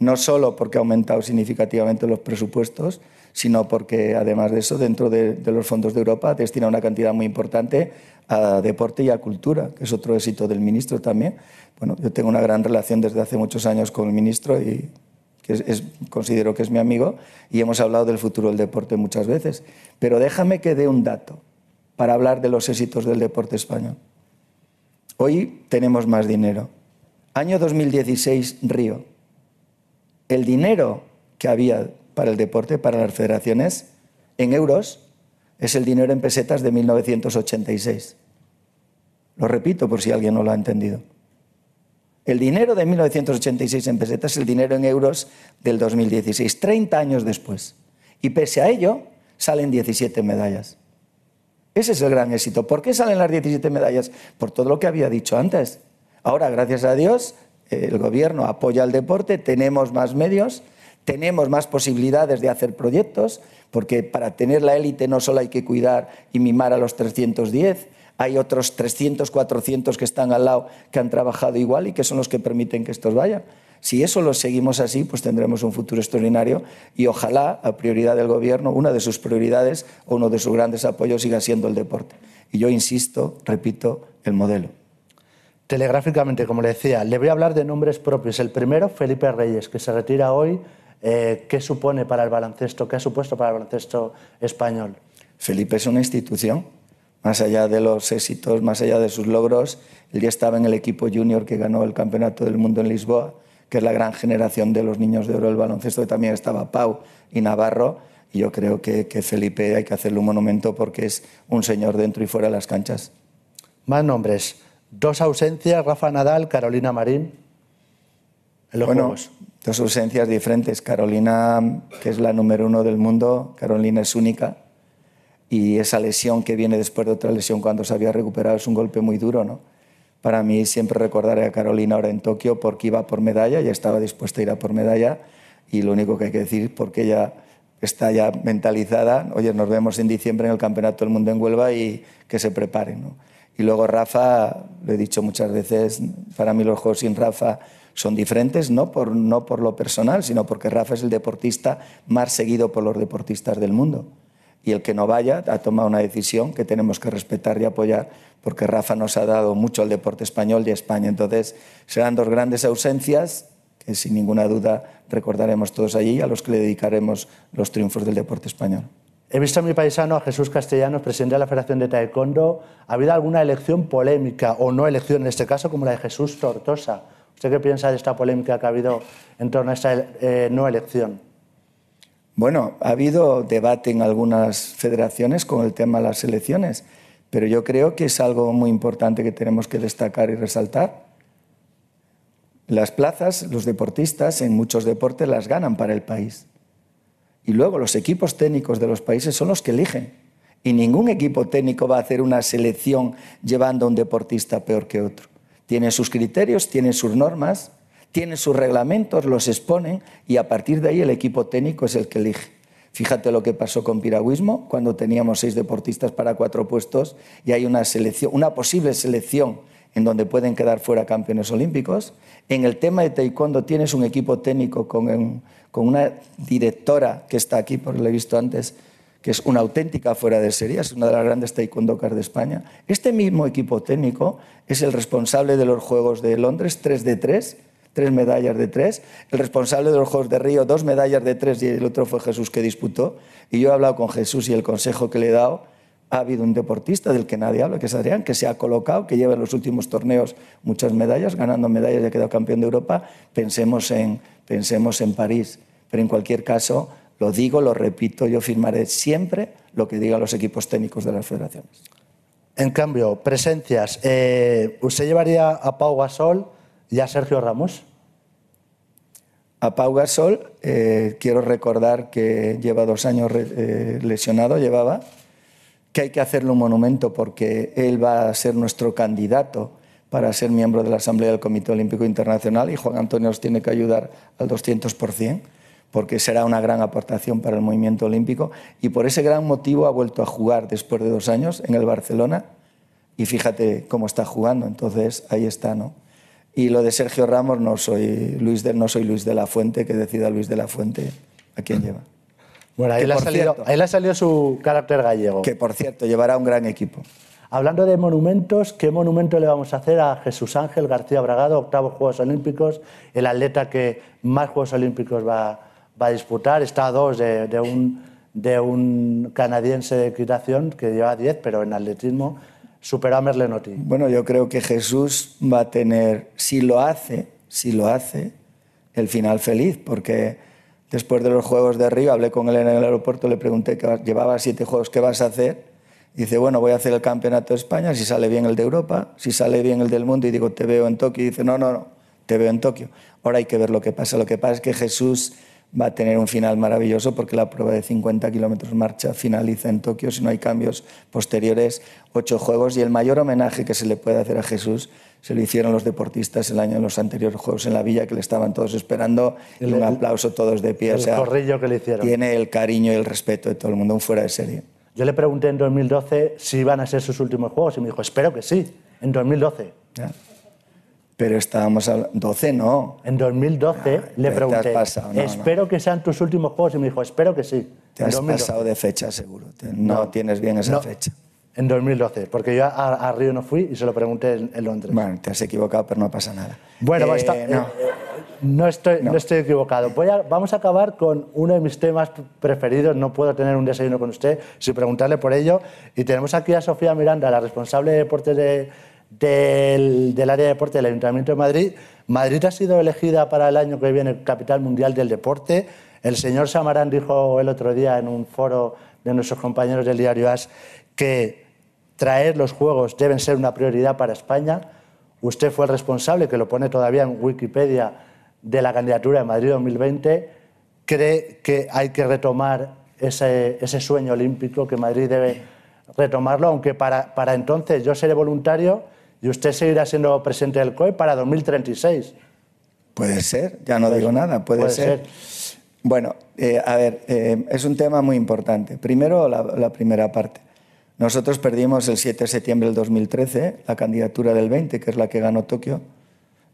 no solo porque ha aumentado significativamente los presupuestos, sino porque además de eso, dentro de, los fondos de Europa, destina una cantidad muy importante a deporte y a cultura, que es otro éxito del ministro también. Bueno, yo tengo una gran relación desde hace muchos años con el ministro y considero que es mi amigo y hemos hablado del futuro del deporte muchas veces. Pero déjame que dé un dato para hablar de los éxitos del deporte español. Hoy tenemos más dinero. Año 2016, Río el dinero que había para el deporte, para las federaciones, en euros, es el dinero en pesetas de 1986. Lo repito por si alguien no lo ha entendido. El dinero de 1986 en pesetas es el dinero en euros del 2016, 30 años después. Y pese a ello, salen 17 medallas. Ese es el gran éxito. ¿Por qué salen las 17 medallas? Por todo lo que había dicho antes. Ahora, gracias a Dios, el gobierno apoya al deporte, tenemos más medios, tenemos más posibilidades de hacer proyectos, porque para tener la élite no solo hay que cuidar y mimar a los 310, hay otros 300, 400 que están al lado que han trabajado igual y que son los que permiten que estos vayan. Si eso lo seguimos así, pues tendremos un futuro extraordinario y ojalá, a prioridad del Gobierno, una de sus prioridades o uno de sus grandes apoyos siga siendo el deporte. Y yo insisto, repito, el modelo telegráficamente, como le decía, le voy a hablar de nombres propios. El primero, Felipe Reyes, que se retira hoy. Eh, ¿Qué supone para el baloncesto? ¿Qué ha supuesto para el baloncesto español? Felipe es una institución. Más allá de los éxitos, más allá de sus logros, él ya estaba en el equipo junior que ganó el Campeonato del Mundo en Lisboa, que es la gran generación de los niños de oro del baloncesto, que también estaba Pau y Navarro. Y yo creo que, que Felipe hay que hacerle un monumento porque es un señor dentro y fuera de las canchas. Más nombres. Dos ausencias, Rafa Nadal, Carolina Marín. En los bueno, dos ausencias diferentes. Carolina, que es la número uno del mundo, Carolina es única. Y esa lesión que viene después de otra lesión cuando se había recuperado es un golpe muy duro, ¿no? Para mí siempre recordaré a Carolina ahora en Tokio porque iba por medalla, ya estaba dispuesta a ir a por medalla y lo único que hay que decir porque ella está ya mentalizada, oye, nos vemos en diciembre en el Campeonato del Mundo en Huelva y que se preparen, ¿no? Y luego Rafa, lo he dicho muchas veces, para mí los juegos sin Rafa son diferentes, no por, no por lo personal, sino porque Rafa es el deportista más seguido por los deportistas del mundo. Y el que no vaya ha tomado una decisión que tenemos que respetar y apoyar, porque Rafa nos ha dado mucho al deporte español y a España. Entonces, serán dos grandes ausencias que sin ninguna duda recordaremos todos allí, a los que le dedicaremos los triunfos del deporte español. He visto a mi paisano, a Jesús Castellanos, presidente de la Federación de Taekwondo. ¿Ha habido alguna elección polémica o no elección, en este caso, como la de Jesús Tortosa? ¿Usted qué piensa de esta polémica que ha habido en torno a esta eh, no elección? Bueno, ha habido debate en algunas federaciones con el tema de las elecciones, pero yo creo que es algo muy importante que tenemos que destacar y resaltar. Las plazas, los deportistas en muchos deportes las ganan para el país. Y luego los equipos técnicos de los países son los que eligen. Y ningún equipo técnico va a hacer una selección llevando a un deportista peor que otro. Tiene sus criterios, tiene sus normas, tiene sus reglamentos, los exponen y a partir de ahí el equipo técnico es el que elige. Fíjate lo que pasó con piragüismo cuando teníamos seis deportistas para cuatro puestos y hay una selección, una posible selección en donde pueden quedar fuera campeones olímpicos. En el tema de taekwondo tienes un equipo técnico con, con una directora que está aquí, por lo he visto antes, que es una auténtica fuera de serie, es una de las grandes taekwondocas de España. Este mismo equipo técnico es el responsable de los Juegos de Londres, 3 de 3, tres medallas de tres. El responsable de los Juegos de Río, dos medallas de tres y el otro fue Jesús que disputó. Y yo he hablado con Jesús y el consejo que le he dado ha habido un deportista del que nadie habla, que es Adrián, que se ha colocado, que lleva en los últimos torneos muchas medallas, ganando medallas y ha quedado campeón de Europa. Pensemos en, pensemos en París. Pero en cualquier caso, lo digo, lo repito, yo firmaré siempre lo que digan los equipos técnicos de las federaciones. En cambio, presencias. Eh, ¿Usted llevaría a Pau Gasol y a Sergio Ramos? A Pau Gasol, eh, quiero recordar que lleva dos años eh, lesionado, llevaba, que hay que hacerle un monumento porque él va a ser nuestro candidato para ser miembro de la Asamblea del Comité Olímpico Internacional y Juan Antonio nos tiene que ayudar al 200% porque será una gran aportación para el movimiento olímpico y por ese gran motivo ha vuelto a jugar después de dos años en el Barcelona y fíjate cómo está jugando, entonces ahí está, ¿no? Y lo de Sergio Ramos no soy Luis de, no soy Luis de la Fuente, que decida Luis de la Fuente a quién lleva. Bueno, ahí, le ha, salido, ahí le ha salido su carácter gallego. Que por cierto, llevará un gran equipo. Hablando de monumentos, ¿qué monumento le vamos a hacer a Jesús Ángel García Bragado, octavo Juegos Olímpicos, el atleta que más Juegos Olímpicos va, va a disputar? Está a dos de, de, un, de un canadiense de equitación que lleva diez, pero en atletismo superó a Merlenotti. Bueno, yo creo que Jesús va a tener, si lo hace, si lo hace, el final feliz, porque después de los Juegos de Río hablé con él en el aeropuerto, le pregunté que llevaba siete Juegos, ¿qué vas a hacer? dice, bueno, voy a hacer el Campeonato de España, si sale bien el de Europa, si sale bien el del mundo, y digo, te veo en Tokio, y dice, no, no, no, te veo en Tokio. Ahora hay que ver lo que pasa. Lo que pasa es que Jesús va a tener un final maravilloso porque la prueba de 50 kilómetros marcha finaliza en Tokio si no hay cambios posteriores, ocho juegos y el mayor homenaje que se le puede hacer a Jesús se lo hicieron los deportistas el año de los anteriores Juegos en la Villa que le estaban todos esperando y un aplauso todos de pie. El corrillo que le hicieron. Tiene el cariño y el respeto de todo el mundo, un fuera de serie. Yo le pregunté en 2012 si iban a ser sus últimos Juegos y me dijo, espero que sí, en 2012. Pero estábamos hablando... 12 no. En 2012 ah, le pregunté, espero que sean tus últimos juegos y me dijo, espero que sí. Te has pasado de fecha seguro, no, tienes bien esa fecha. En 2012, porque yo a, Río no fui y se lo pregunté en, Londres. Bueno, te has equivocado, pero no pasa nada. Bueno, eh, no. no. estoy, no. estoy equivocado. Voy a, vamos a acabar con uno de mis temas preferidos. No puedo tener un desayuno con usted sin preguntarle por ello. Y tenemos aquí a Sofía Miranda, la responsable de deportes de, del, área de deporte del Ayuntamiento de Madrid. Madrid ha sido elegida para el año que viene capital mundial del deporte. El señor Samarán dijo el otro día en un foro de nuestros compañeros del diario AS que traer los Juegos deben ser una prioridad para España. Usted fue el responsable, que lo pone todavía en Wikipedia, de la candidatura de Madrid 2020. ¿Cree que hay que retomar ese, sueño olímpico, que Madrid debe retomarlo, aunque para entonces yo seré voluntario y usted seguirá siendo presidente del COE para 2036. Puede ser, ya no digo nada, puede, ser. Bueno, eh, a ver, eh, es un tema muy importante. Primero, la, primera parte. Nosotros perdimos el 7 de septiembre del 2013 la candidatura del 20, que es la que ganó Tokio.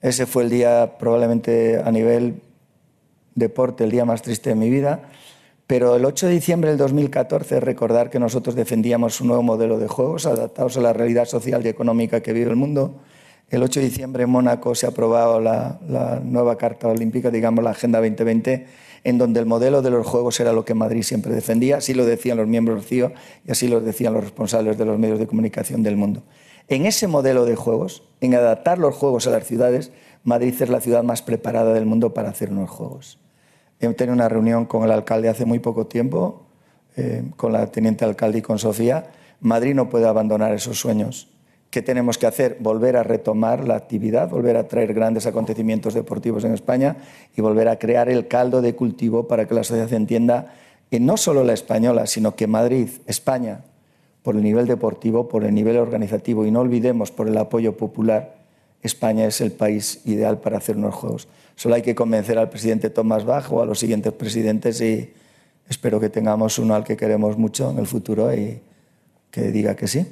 Ese fue el día probablemente a nivel deporte, el día más triste de mi vida. Pero el 8 de diciembre del 2014, recordar que nosotros defendíamos un nuevo modelo de juegos adaptados a la realidad social y económica que vive el mundo. El 8 de diciembre en Mónaco se ha aprobado la, nueva Carta Olímpica, digamos la Agenda 2020, en donde el modelo de los juegos era lo que Madrid siempre defendía. Así lo decían los miembros del CIO y así lo decían los responsables de los medios de comunicación del mundo. En ese modelo de juegos, en adaptar los juegos a las ciudades, Madrid es la ciudad más preparada del mundo para hacer unos juegos. He tenido una reunión con el alcalde hace muy poco tiempo, eh, con la teniente alcalde y con Sofía. Madrid no puede abandonar esos sueños. ¿Qué tenemos que hacer? Volver a retomar la actividad, volver a traer grandes acontecimientos deportivos en España y volver a crear el caldo de cultivo para que la sociedad entienda que no solo la española, sino que Madrid, España, por el nivel deportivo, por el nivel organizativo y no olvidemos por el apoyo popular, España es el país ideal para hacer unos Juegos. Solo hay que convencer al presidente Tomás Bach o a los siguientes presidentes y espero que tengamos uno al que queremos mucho en el futuro y que diga que sí.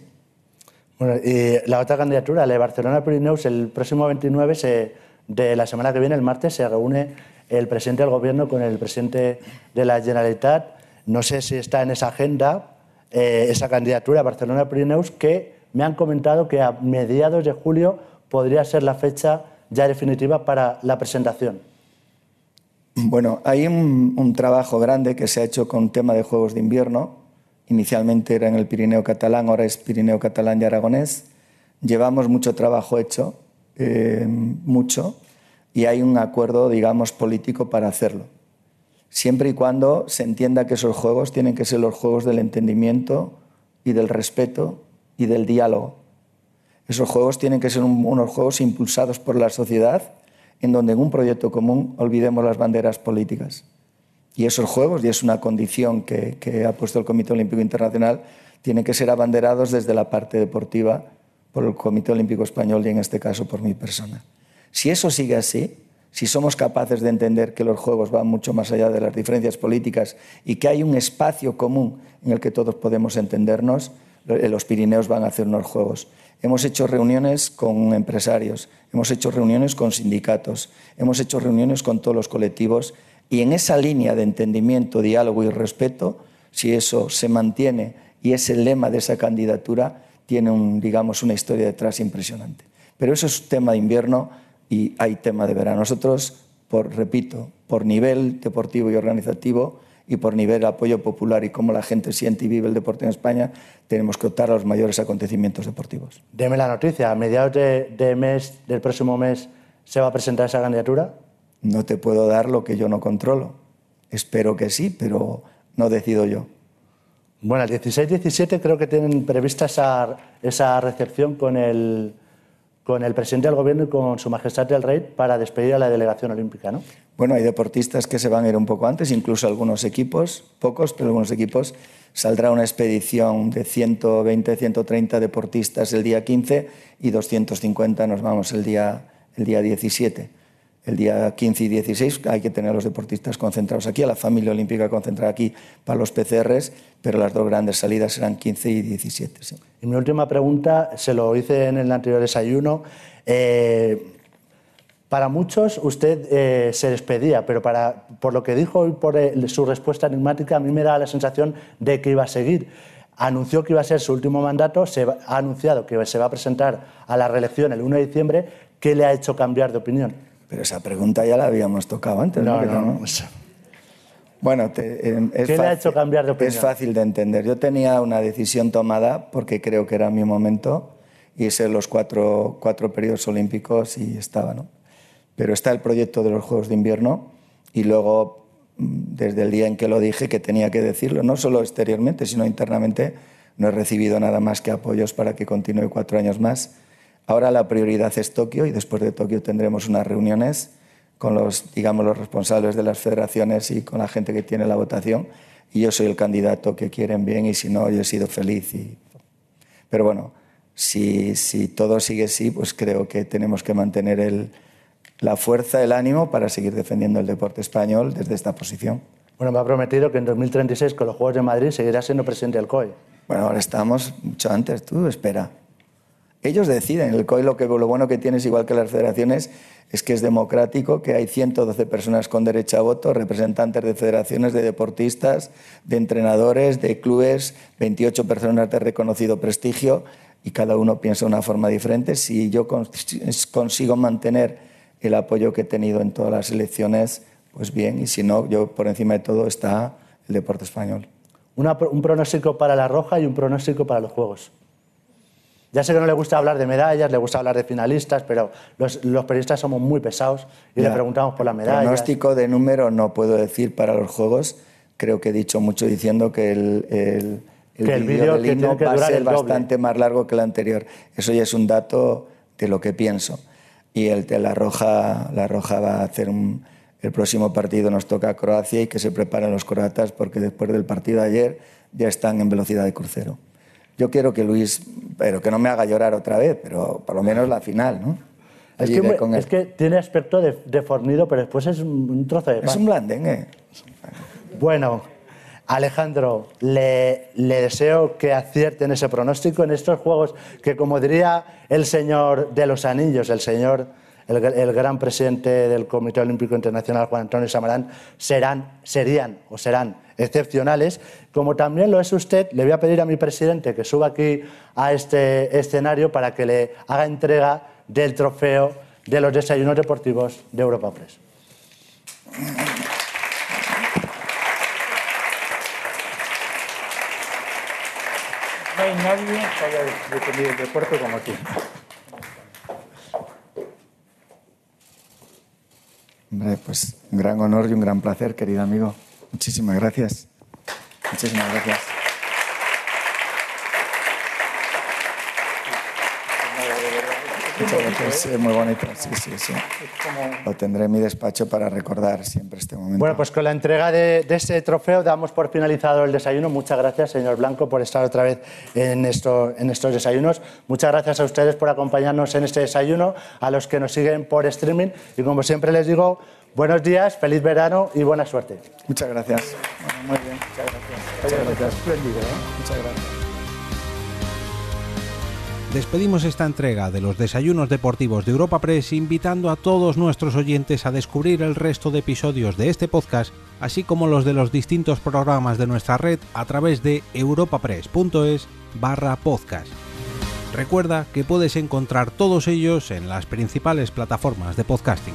Bueno, la otra candidatura, la de Barcelona Pirineus, el próximo 29 de la semana que viene, el martes, se reúne el presidente del gobierno con el presidente de la Generalitat. No sé si está en esa agenda eh, esa candidatura, Barcelona Pirineus, que me han comentado que a mediados de julio podría ser la fecha ya definitiva para la presentación. Bueno, hay un, trabajo grande que se ha hecho con tema de Juegos de Invierno. Inicialmente era en el Pirineo catalán, ahora es Pirineo catalán y aragonés. Llevamos mucho trabajo hecho, eh, mucho, y hay un acuerdo, digamos, político para hacerlo. Siempre y cuando se entienda que esos juegos tienen que ser los juegos del entendimiento y del respeto y del diálogo. Esos juegos tienen que ser un, unos juegos impulsados por la sociedad, en donde en un proyecto común olvidemos las banderas políticas. Y esos juegos, y es una condición que, que ha puesto el Comité Olímpico Internacional, tienen que ser abanderados desde la parte deportiva por el Comité Olímpico Español y en este caso por mi persona. Si eso sigue así, si somos capaces de entender que los juegos van mucho más allá de las diferencias políticas y que hay un espacio común en el que todos podemos entendernos, los Pirineos van a hacer unos juegos. Hemos hecho reuniones con empresarios, hemos hecho reuniones con sindicatos, hemos hecho reuniones con todos los colectivos y en esa línea de entendimiento, diálogo y respeto, si eso se mantiene y es el lema de esa candidatura, tiene digamos, una historia detrás impresionante. Pero eso es tema de invierno y hay tema de verano. Nosotros, repito, por nivel deportivo y organizativo y por nivel de apoyo popular y cómo la gente siente y vive el deporte en España, tenemos que optar a los mayores acontecimientos deportivos. Deme la noticia, a mediados de, de mes, del próximo mes se va a presentar esa candidatura. No te puedo dar lo que yo no controlo. Espero que sí, pero no decido yo. Bueno, el 16-17 creo que tienen prevista esa, esa recepción con el, con el presidente del gobierno y con su majestad el rey para despedir a la delegación olímpica, ¿no? Bueno, hay deportistas que se van a ir un poco antes, incluso algunos equipos, pocos, pero algunos equipos. Saldrá una expedición de 120, 130 deportistas el día 15 y 250 nos vamos el día, el día 17 el día 15 y 16 hay que tener a los deportistas concentrados aquí, a la familia olímpica concentrada aquí para los PCRs, pero las dos grandes salidas serán 15 y 17. Sí. Y mi última pregunta, se lo hice en el anterior desayuno. Eh, para muchos usted eh, se despedía, pero para, por lo que dijo y por eh, su respuesta enigmática, a mí me da la sensación de que iba a seguir. Anunció que iba a ser su último mandato, se ha anunciado que se va a presentar a la reelección el 1 de diciembre. ¿Qué le ha hecho cambiar de opinión? Pero esa pregunta ya la habíamos tocado antes. No, ¿no? no, Bueno, te, eh, es ¿Qué le ha hecho cambiar de opinión? Es fácil de entender. Yo tenía una decisión tomada porque creo que era mi momento y ser los cuatro, cuatro periodos olímpicos y estaba, ¿no? Pero está el proyecto de los Juegos de Invierno y luego, mm, desde el día en que lo dije, que tenía que decirlo, no solo exteriormente, sino internamente, no he recibido nada más que apoyos para que continúe cuatro años más Ahora la prioridad es Tokio y después de Tokio tendremos unas reuniones con los, digamos, los responsables de las federaciones y con la gente que tiene la votación. Y yo soy el candidato que quieren bien y si no, yo he sido feliz. Y... Pero bueno, si, si todo sigue así, pues creo que tenemos que mantener el, la fuerza, el ánimo para seguir defendiendo el deporte español desde esta posición. Bueno, me ha prometido que en 2036, con los Juegos de Madrid, seguirá siendo presidente del COI. Bueno, ahora estamos mucho antes. Tú espera. Ellos deciden. El COI lo, que, lo bueno que tiene es igual que las federaciones, es que es democrático, que hay 112 personas con derecho a voto, representantes de federaciones, de deportistas, de entrenadores, de clubes, 28 personas de reconocido prestigio y cada uno piensa de una forma diferente. Si yo consigo mantener el apoyo que he tenido en todas las elecciones, pues bien, y si no, yo por encima de todo está el deporte español. Un pronóstico para la Roja y un pronóstico para los Juegos. Ya sé que no le gusta hablar de medallas, le gusta hablar de finalistas, pero los, los periodistas somos muy pesados y ya. le preguntamos por las medallas. Pronóstico de número no puedo decir para los Juegos. Creo que he dicho mucho diciendo que el, el, el, que el vídeo del himno va a ser bastante más largo que el anterior. Eso ya es un dato de lo que pienso. Y el la Roja, la Roja va a hacer un, el próximo partido nos toca a Croacia y que se preparen los croatas porque después del partido de ayer ya están en velocidad de crucero. Yo quiero que Luis, pero que no me haga llorar otra vez, pero por lo menos la final, ¿no? Es que, de- con es él. que tiene aspecto de, de fornido, pero después es un, trozo de pan. Es un blandengue. Bueno, Alejandro, le, deseo que acierte en ese pronóstico, en estos juegos que, como diría el señor de los anillos, el señor, el, gran presidente del Comité Olímpico Internacional, Juan Antonio Samarán, serán, serían o serán excepcionales. Como también lo es usted, le voy a pedir a mi presidente que suba aquí a este escenario para que le haga entrega del trofeo de los desayunos deportivos de Europa Press. No hay nadie que haya defendido el deporte como tú. Hombre, pues un gran honor y un gran placer, querido amigo. Muchísimas gracias. Muchísimas gracias. es muy bonito, sí, sí, sí. Lo tendré en mi despacho para recordar siempre este momento. Bueno, pues con la entrega de, de este trofeo damos por finalizado el desayuno. Muchas gracias, señor Blanco, por estar otra vez en, esto, en estos desayunos. Muchas gracias a ustedes por acompañarnos en este desayuno, a los que nos siguen por streaming. Y como siempre les digo, buenos días, feliz verano y buena suerte. Muchas gracias. muy bien, muchas gracias. Muchas gracias. Espléndido, ¿eh? Muchas gracias. Despedimos esta entrega de los desayunos deportivos de Europa Press invitando a todos nuestros oyentes a descubrir el resto de episodios de este podcast, así como los de los distintos programas de nuestra red a través de europapress.es barra podcast. Recuerda que puedes encontrar todos ellos en las principales plataformas de podcasting.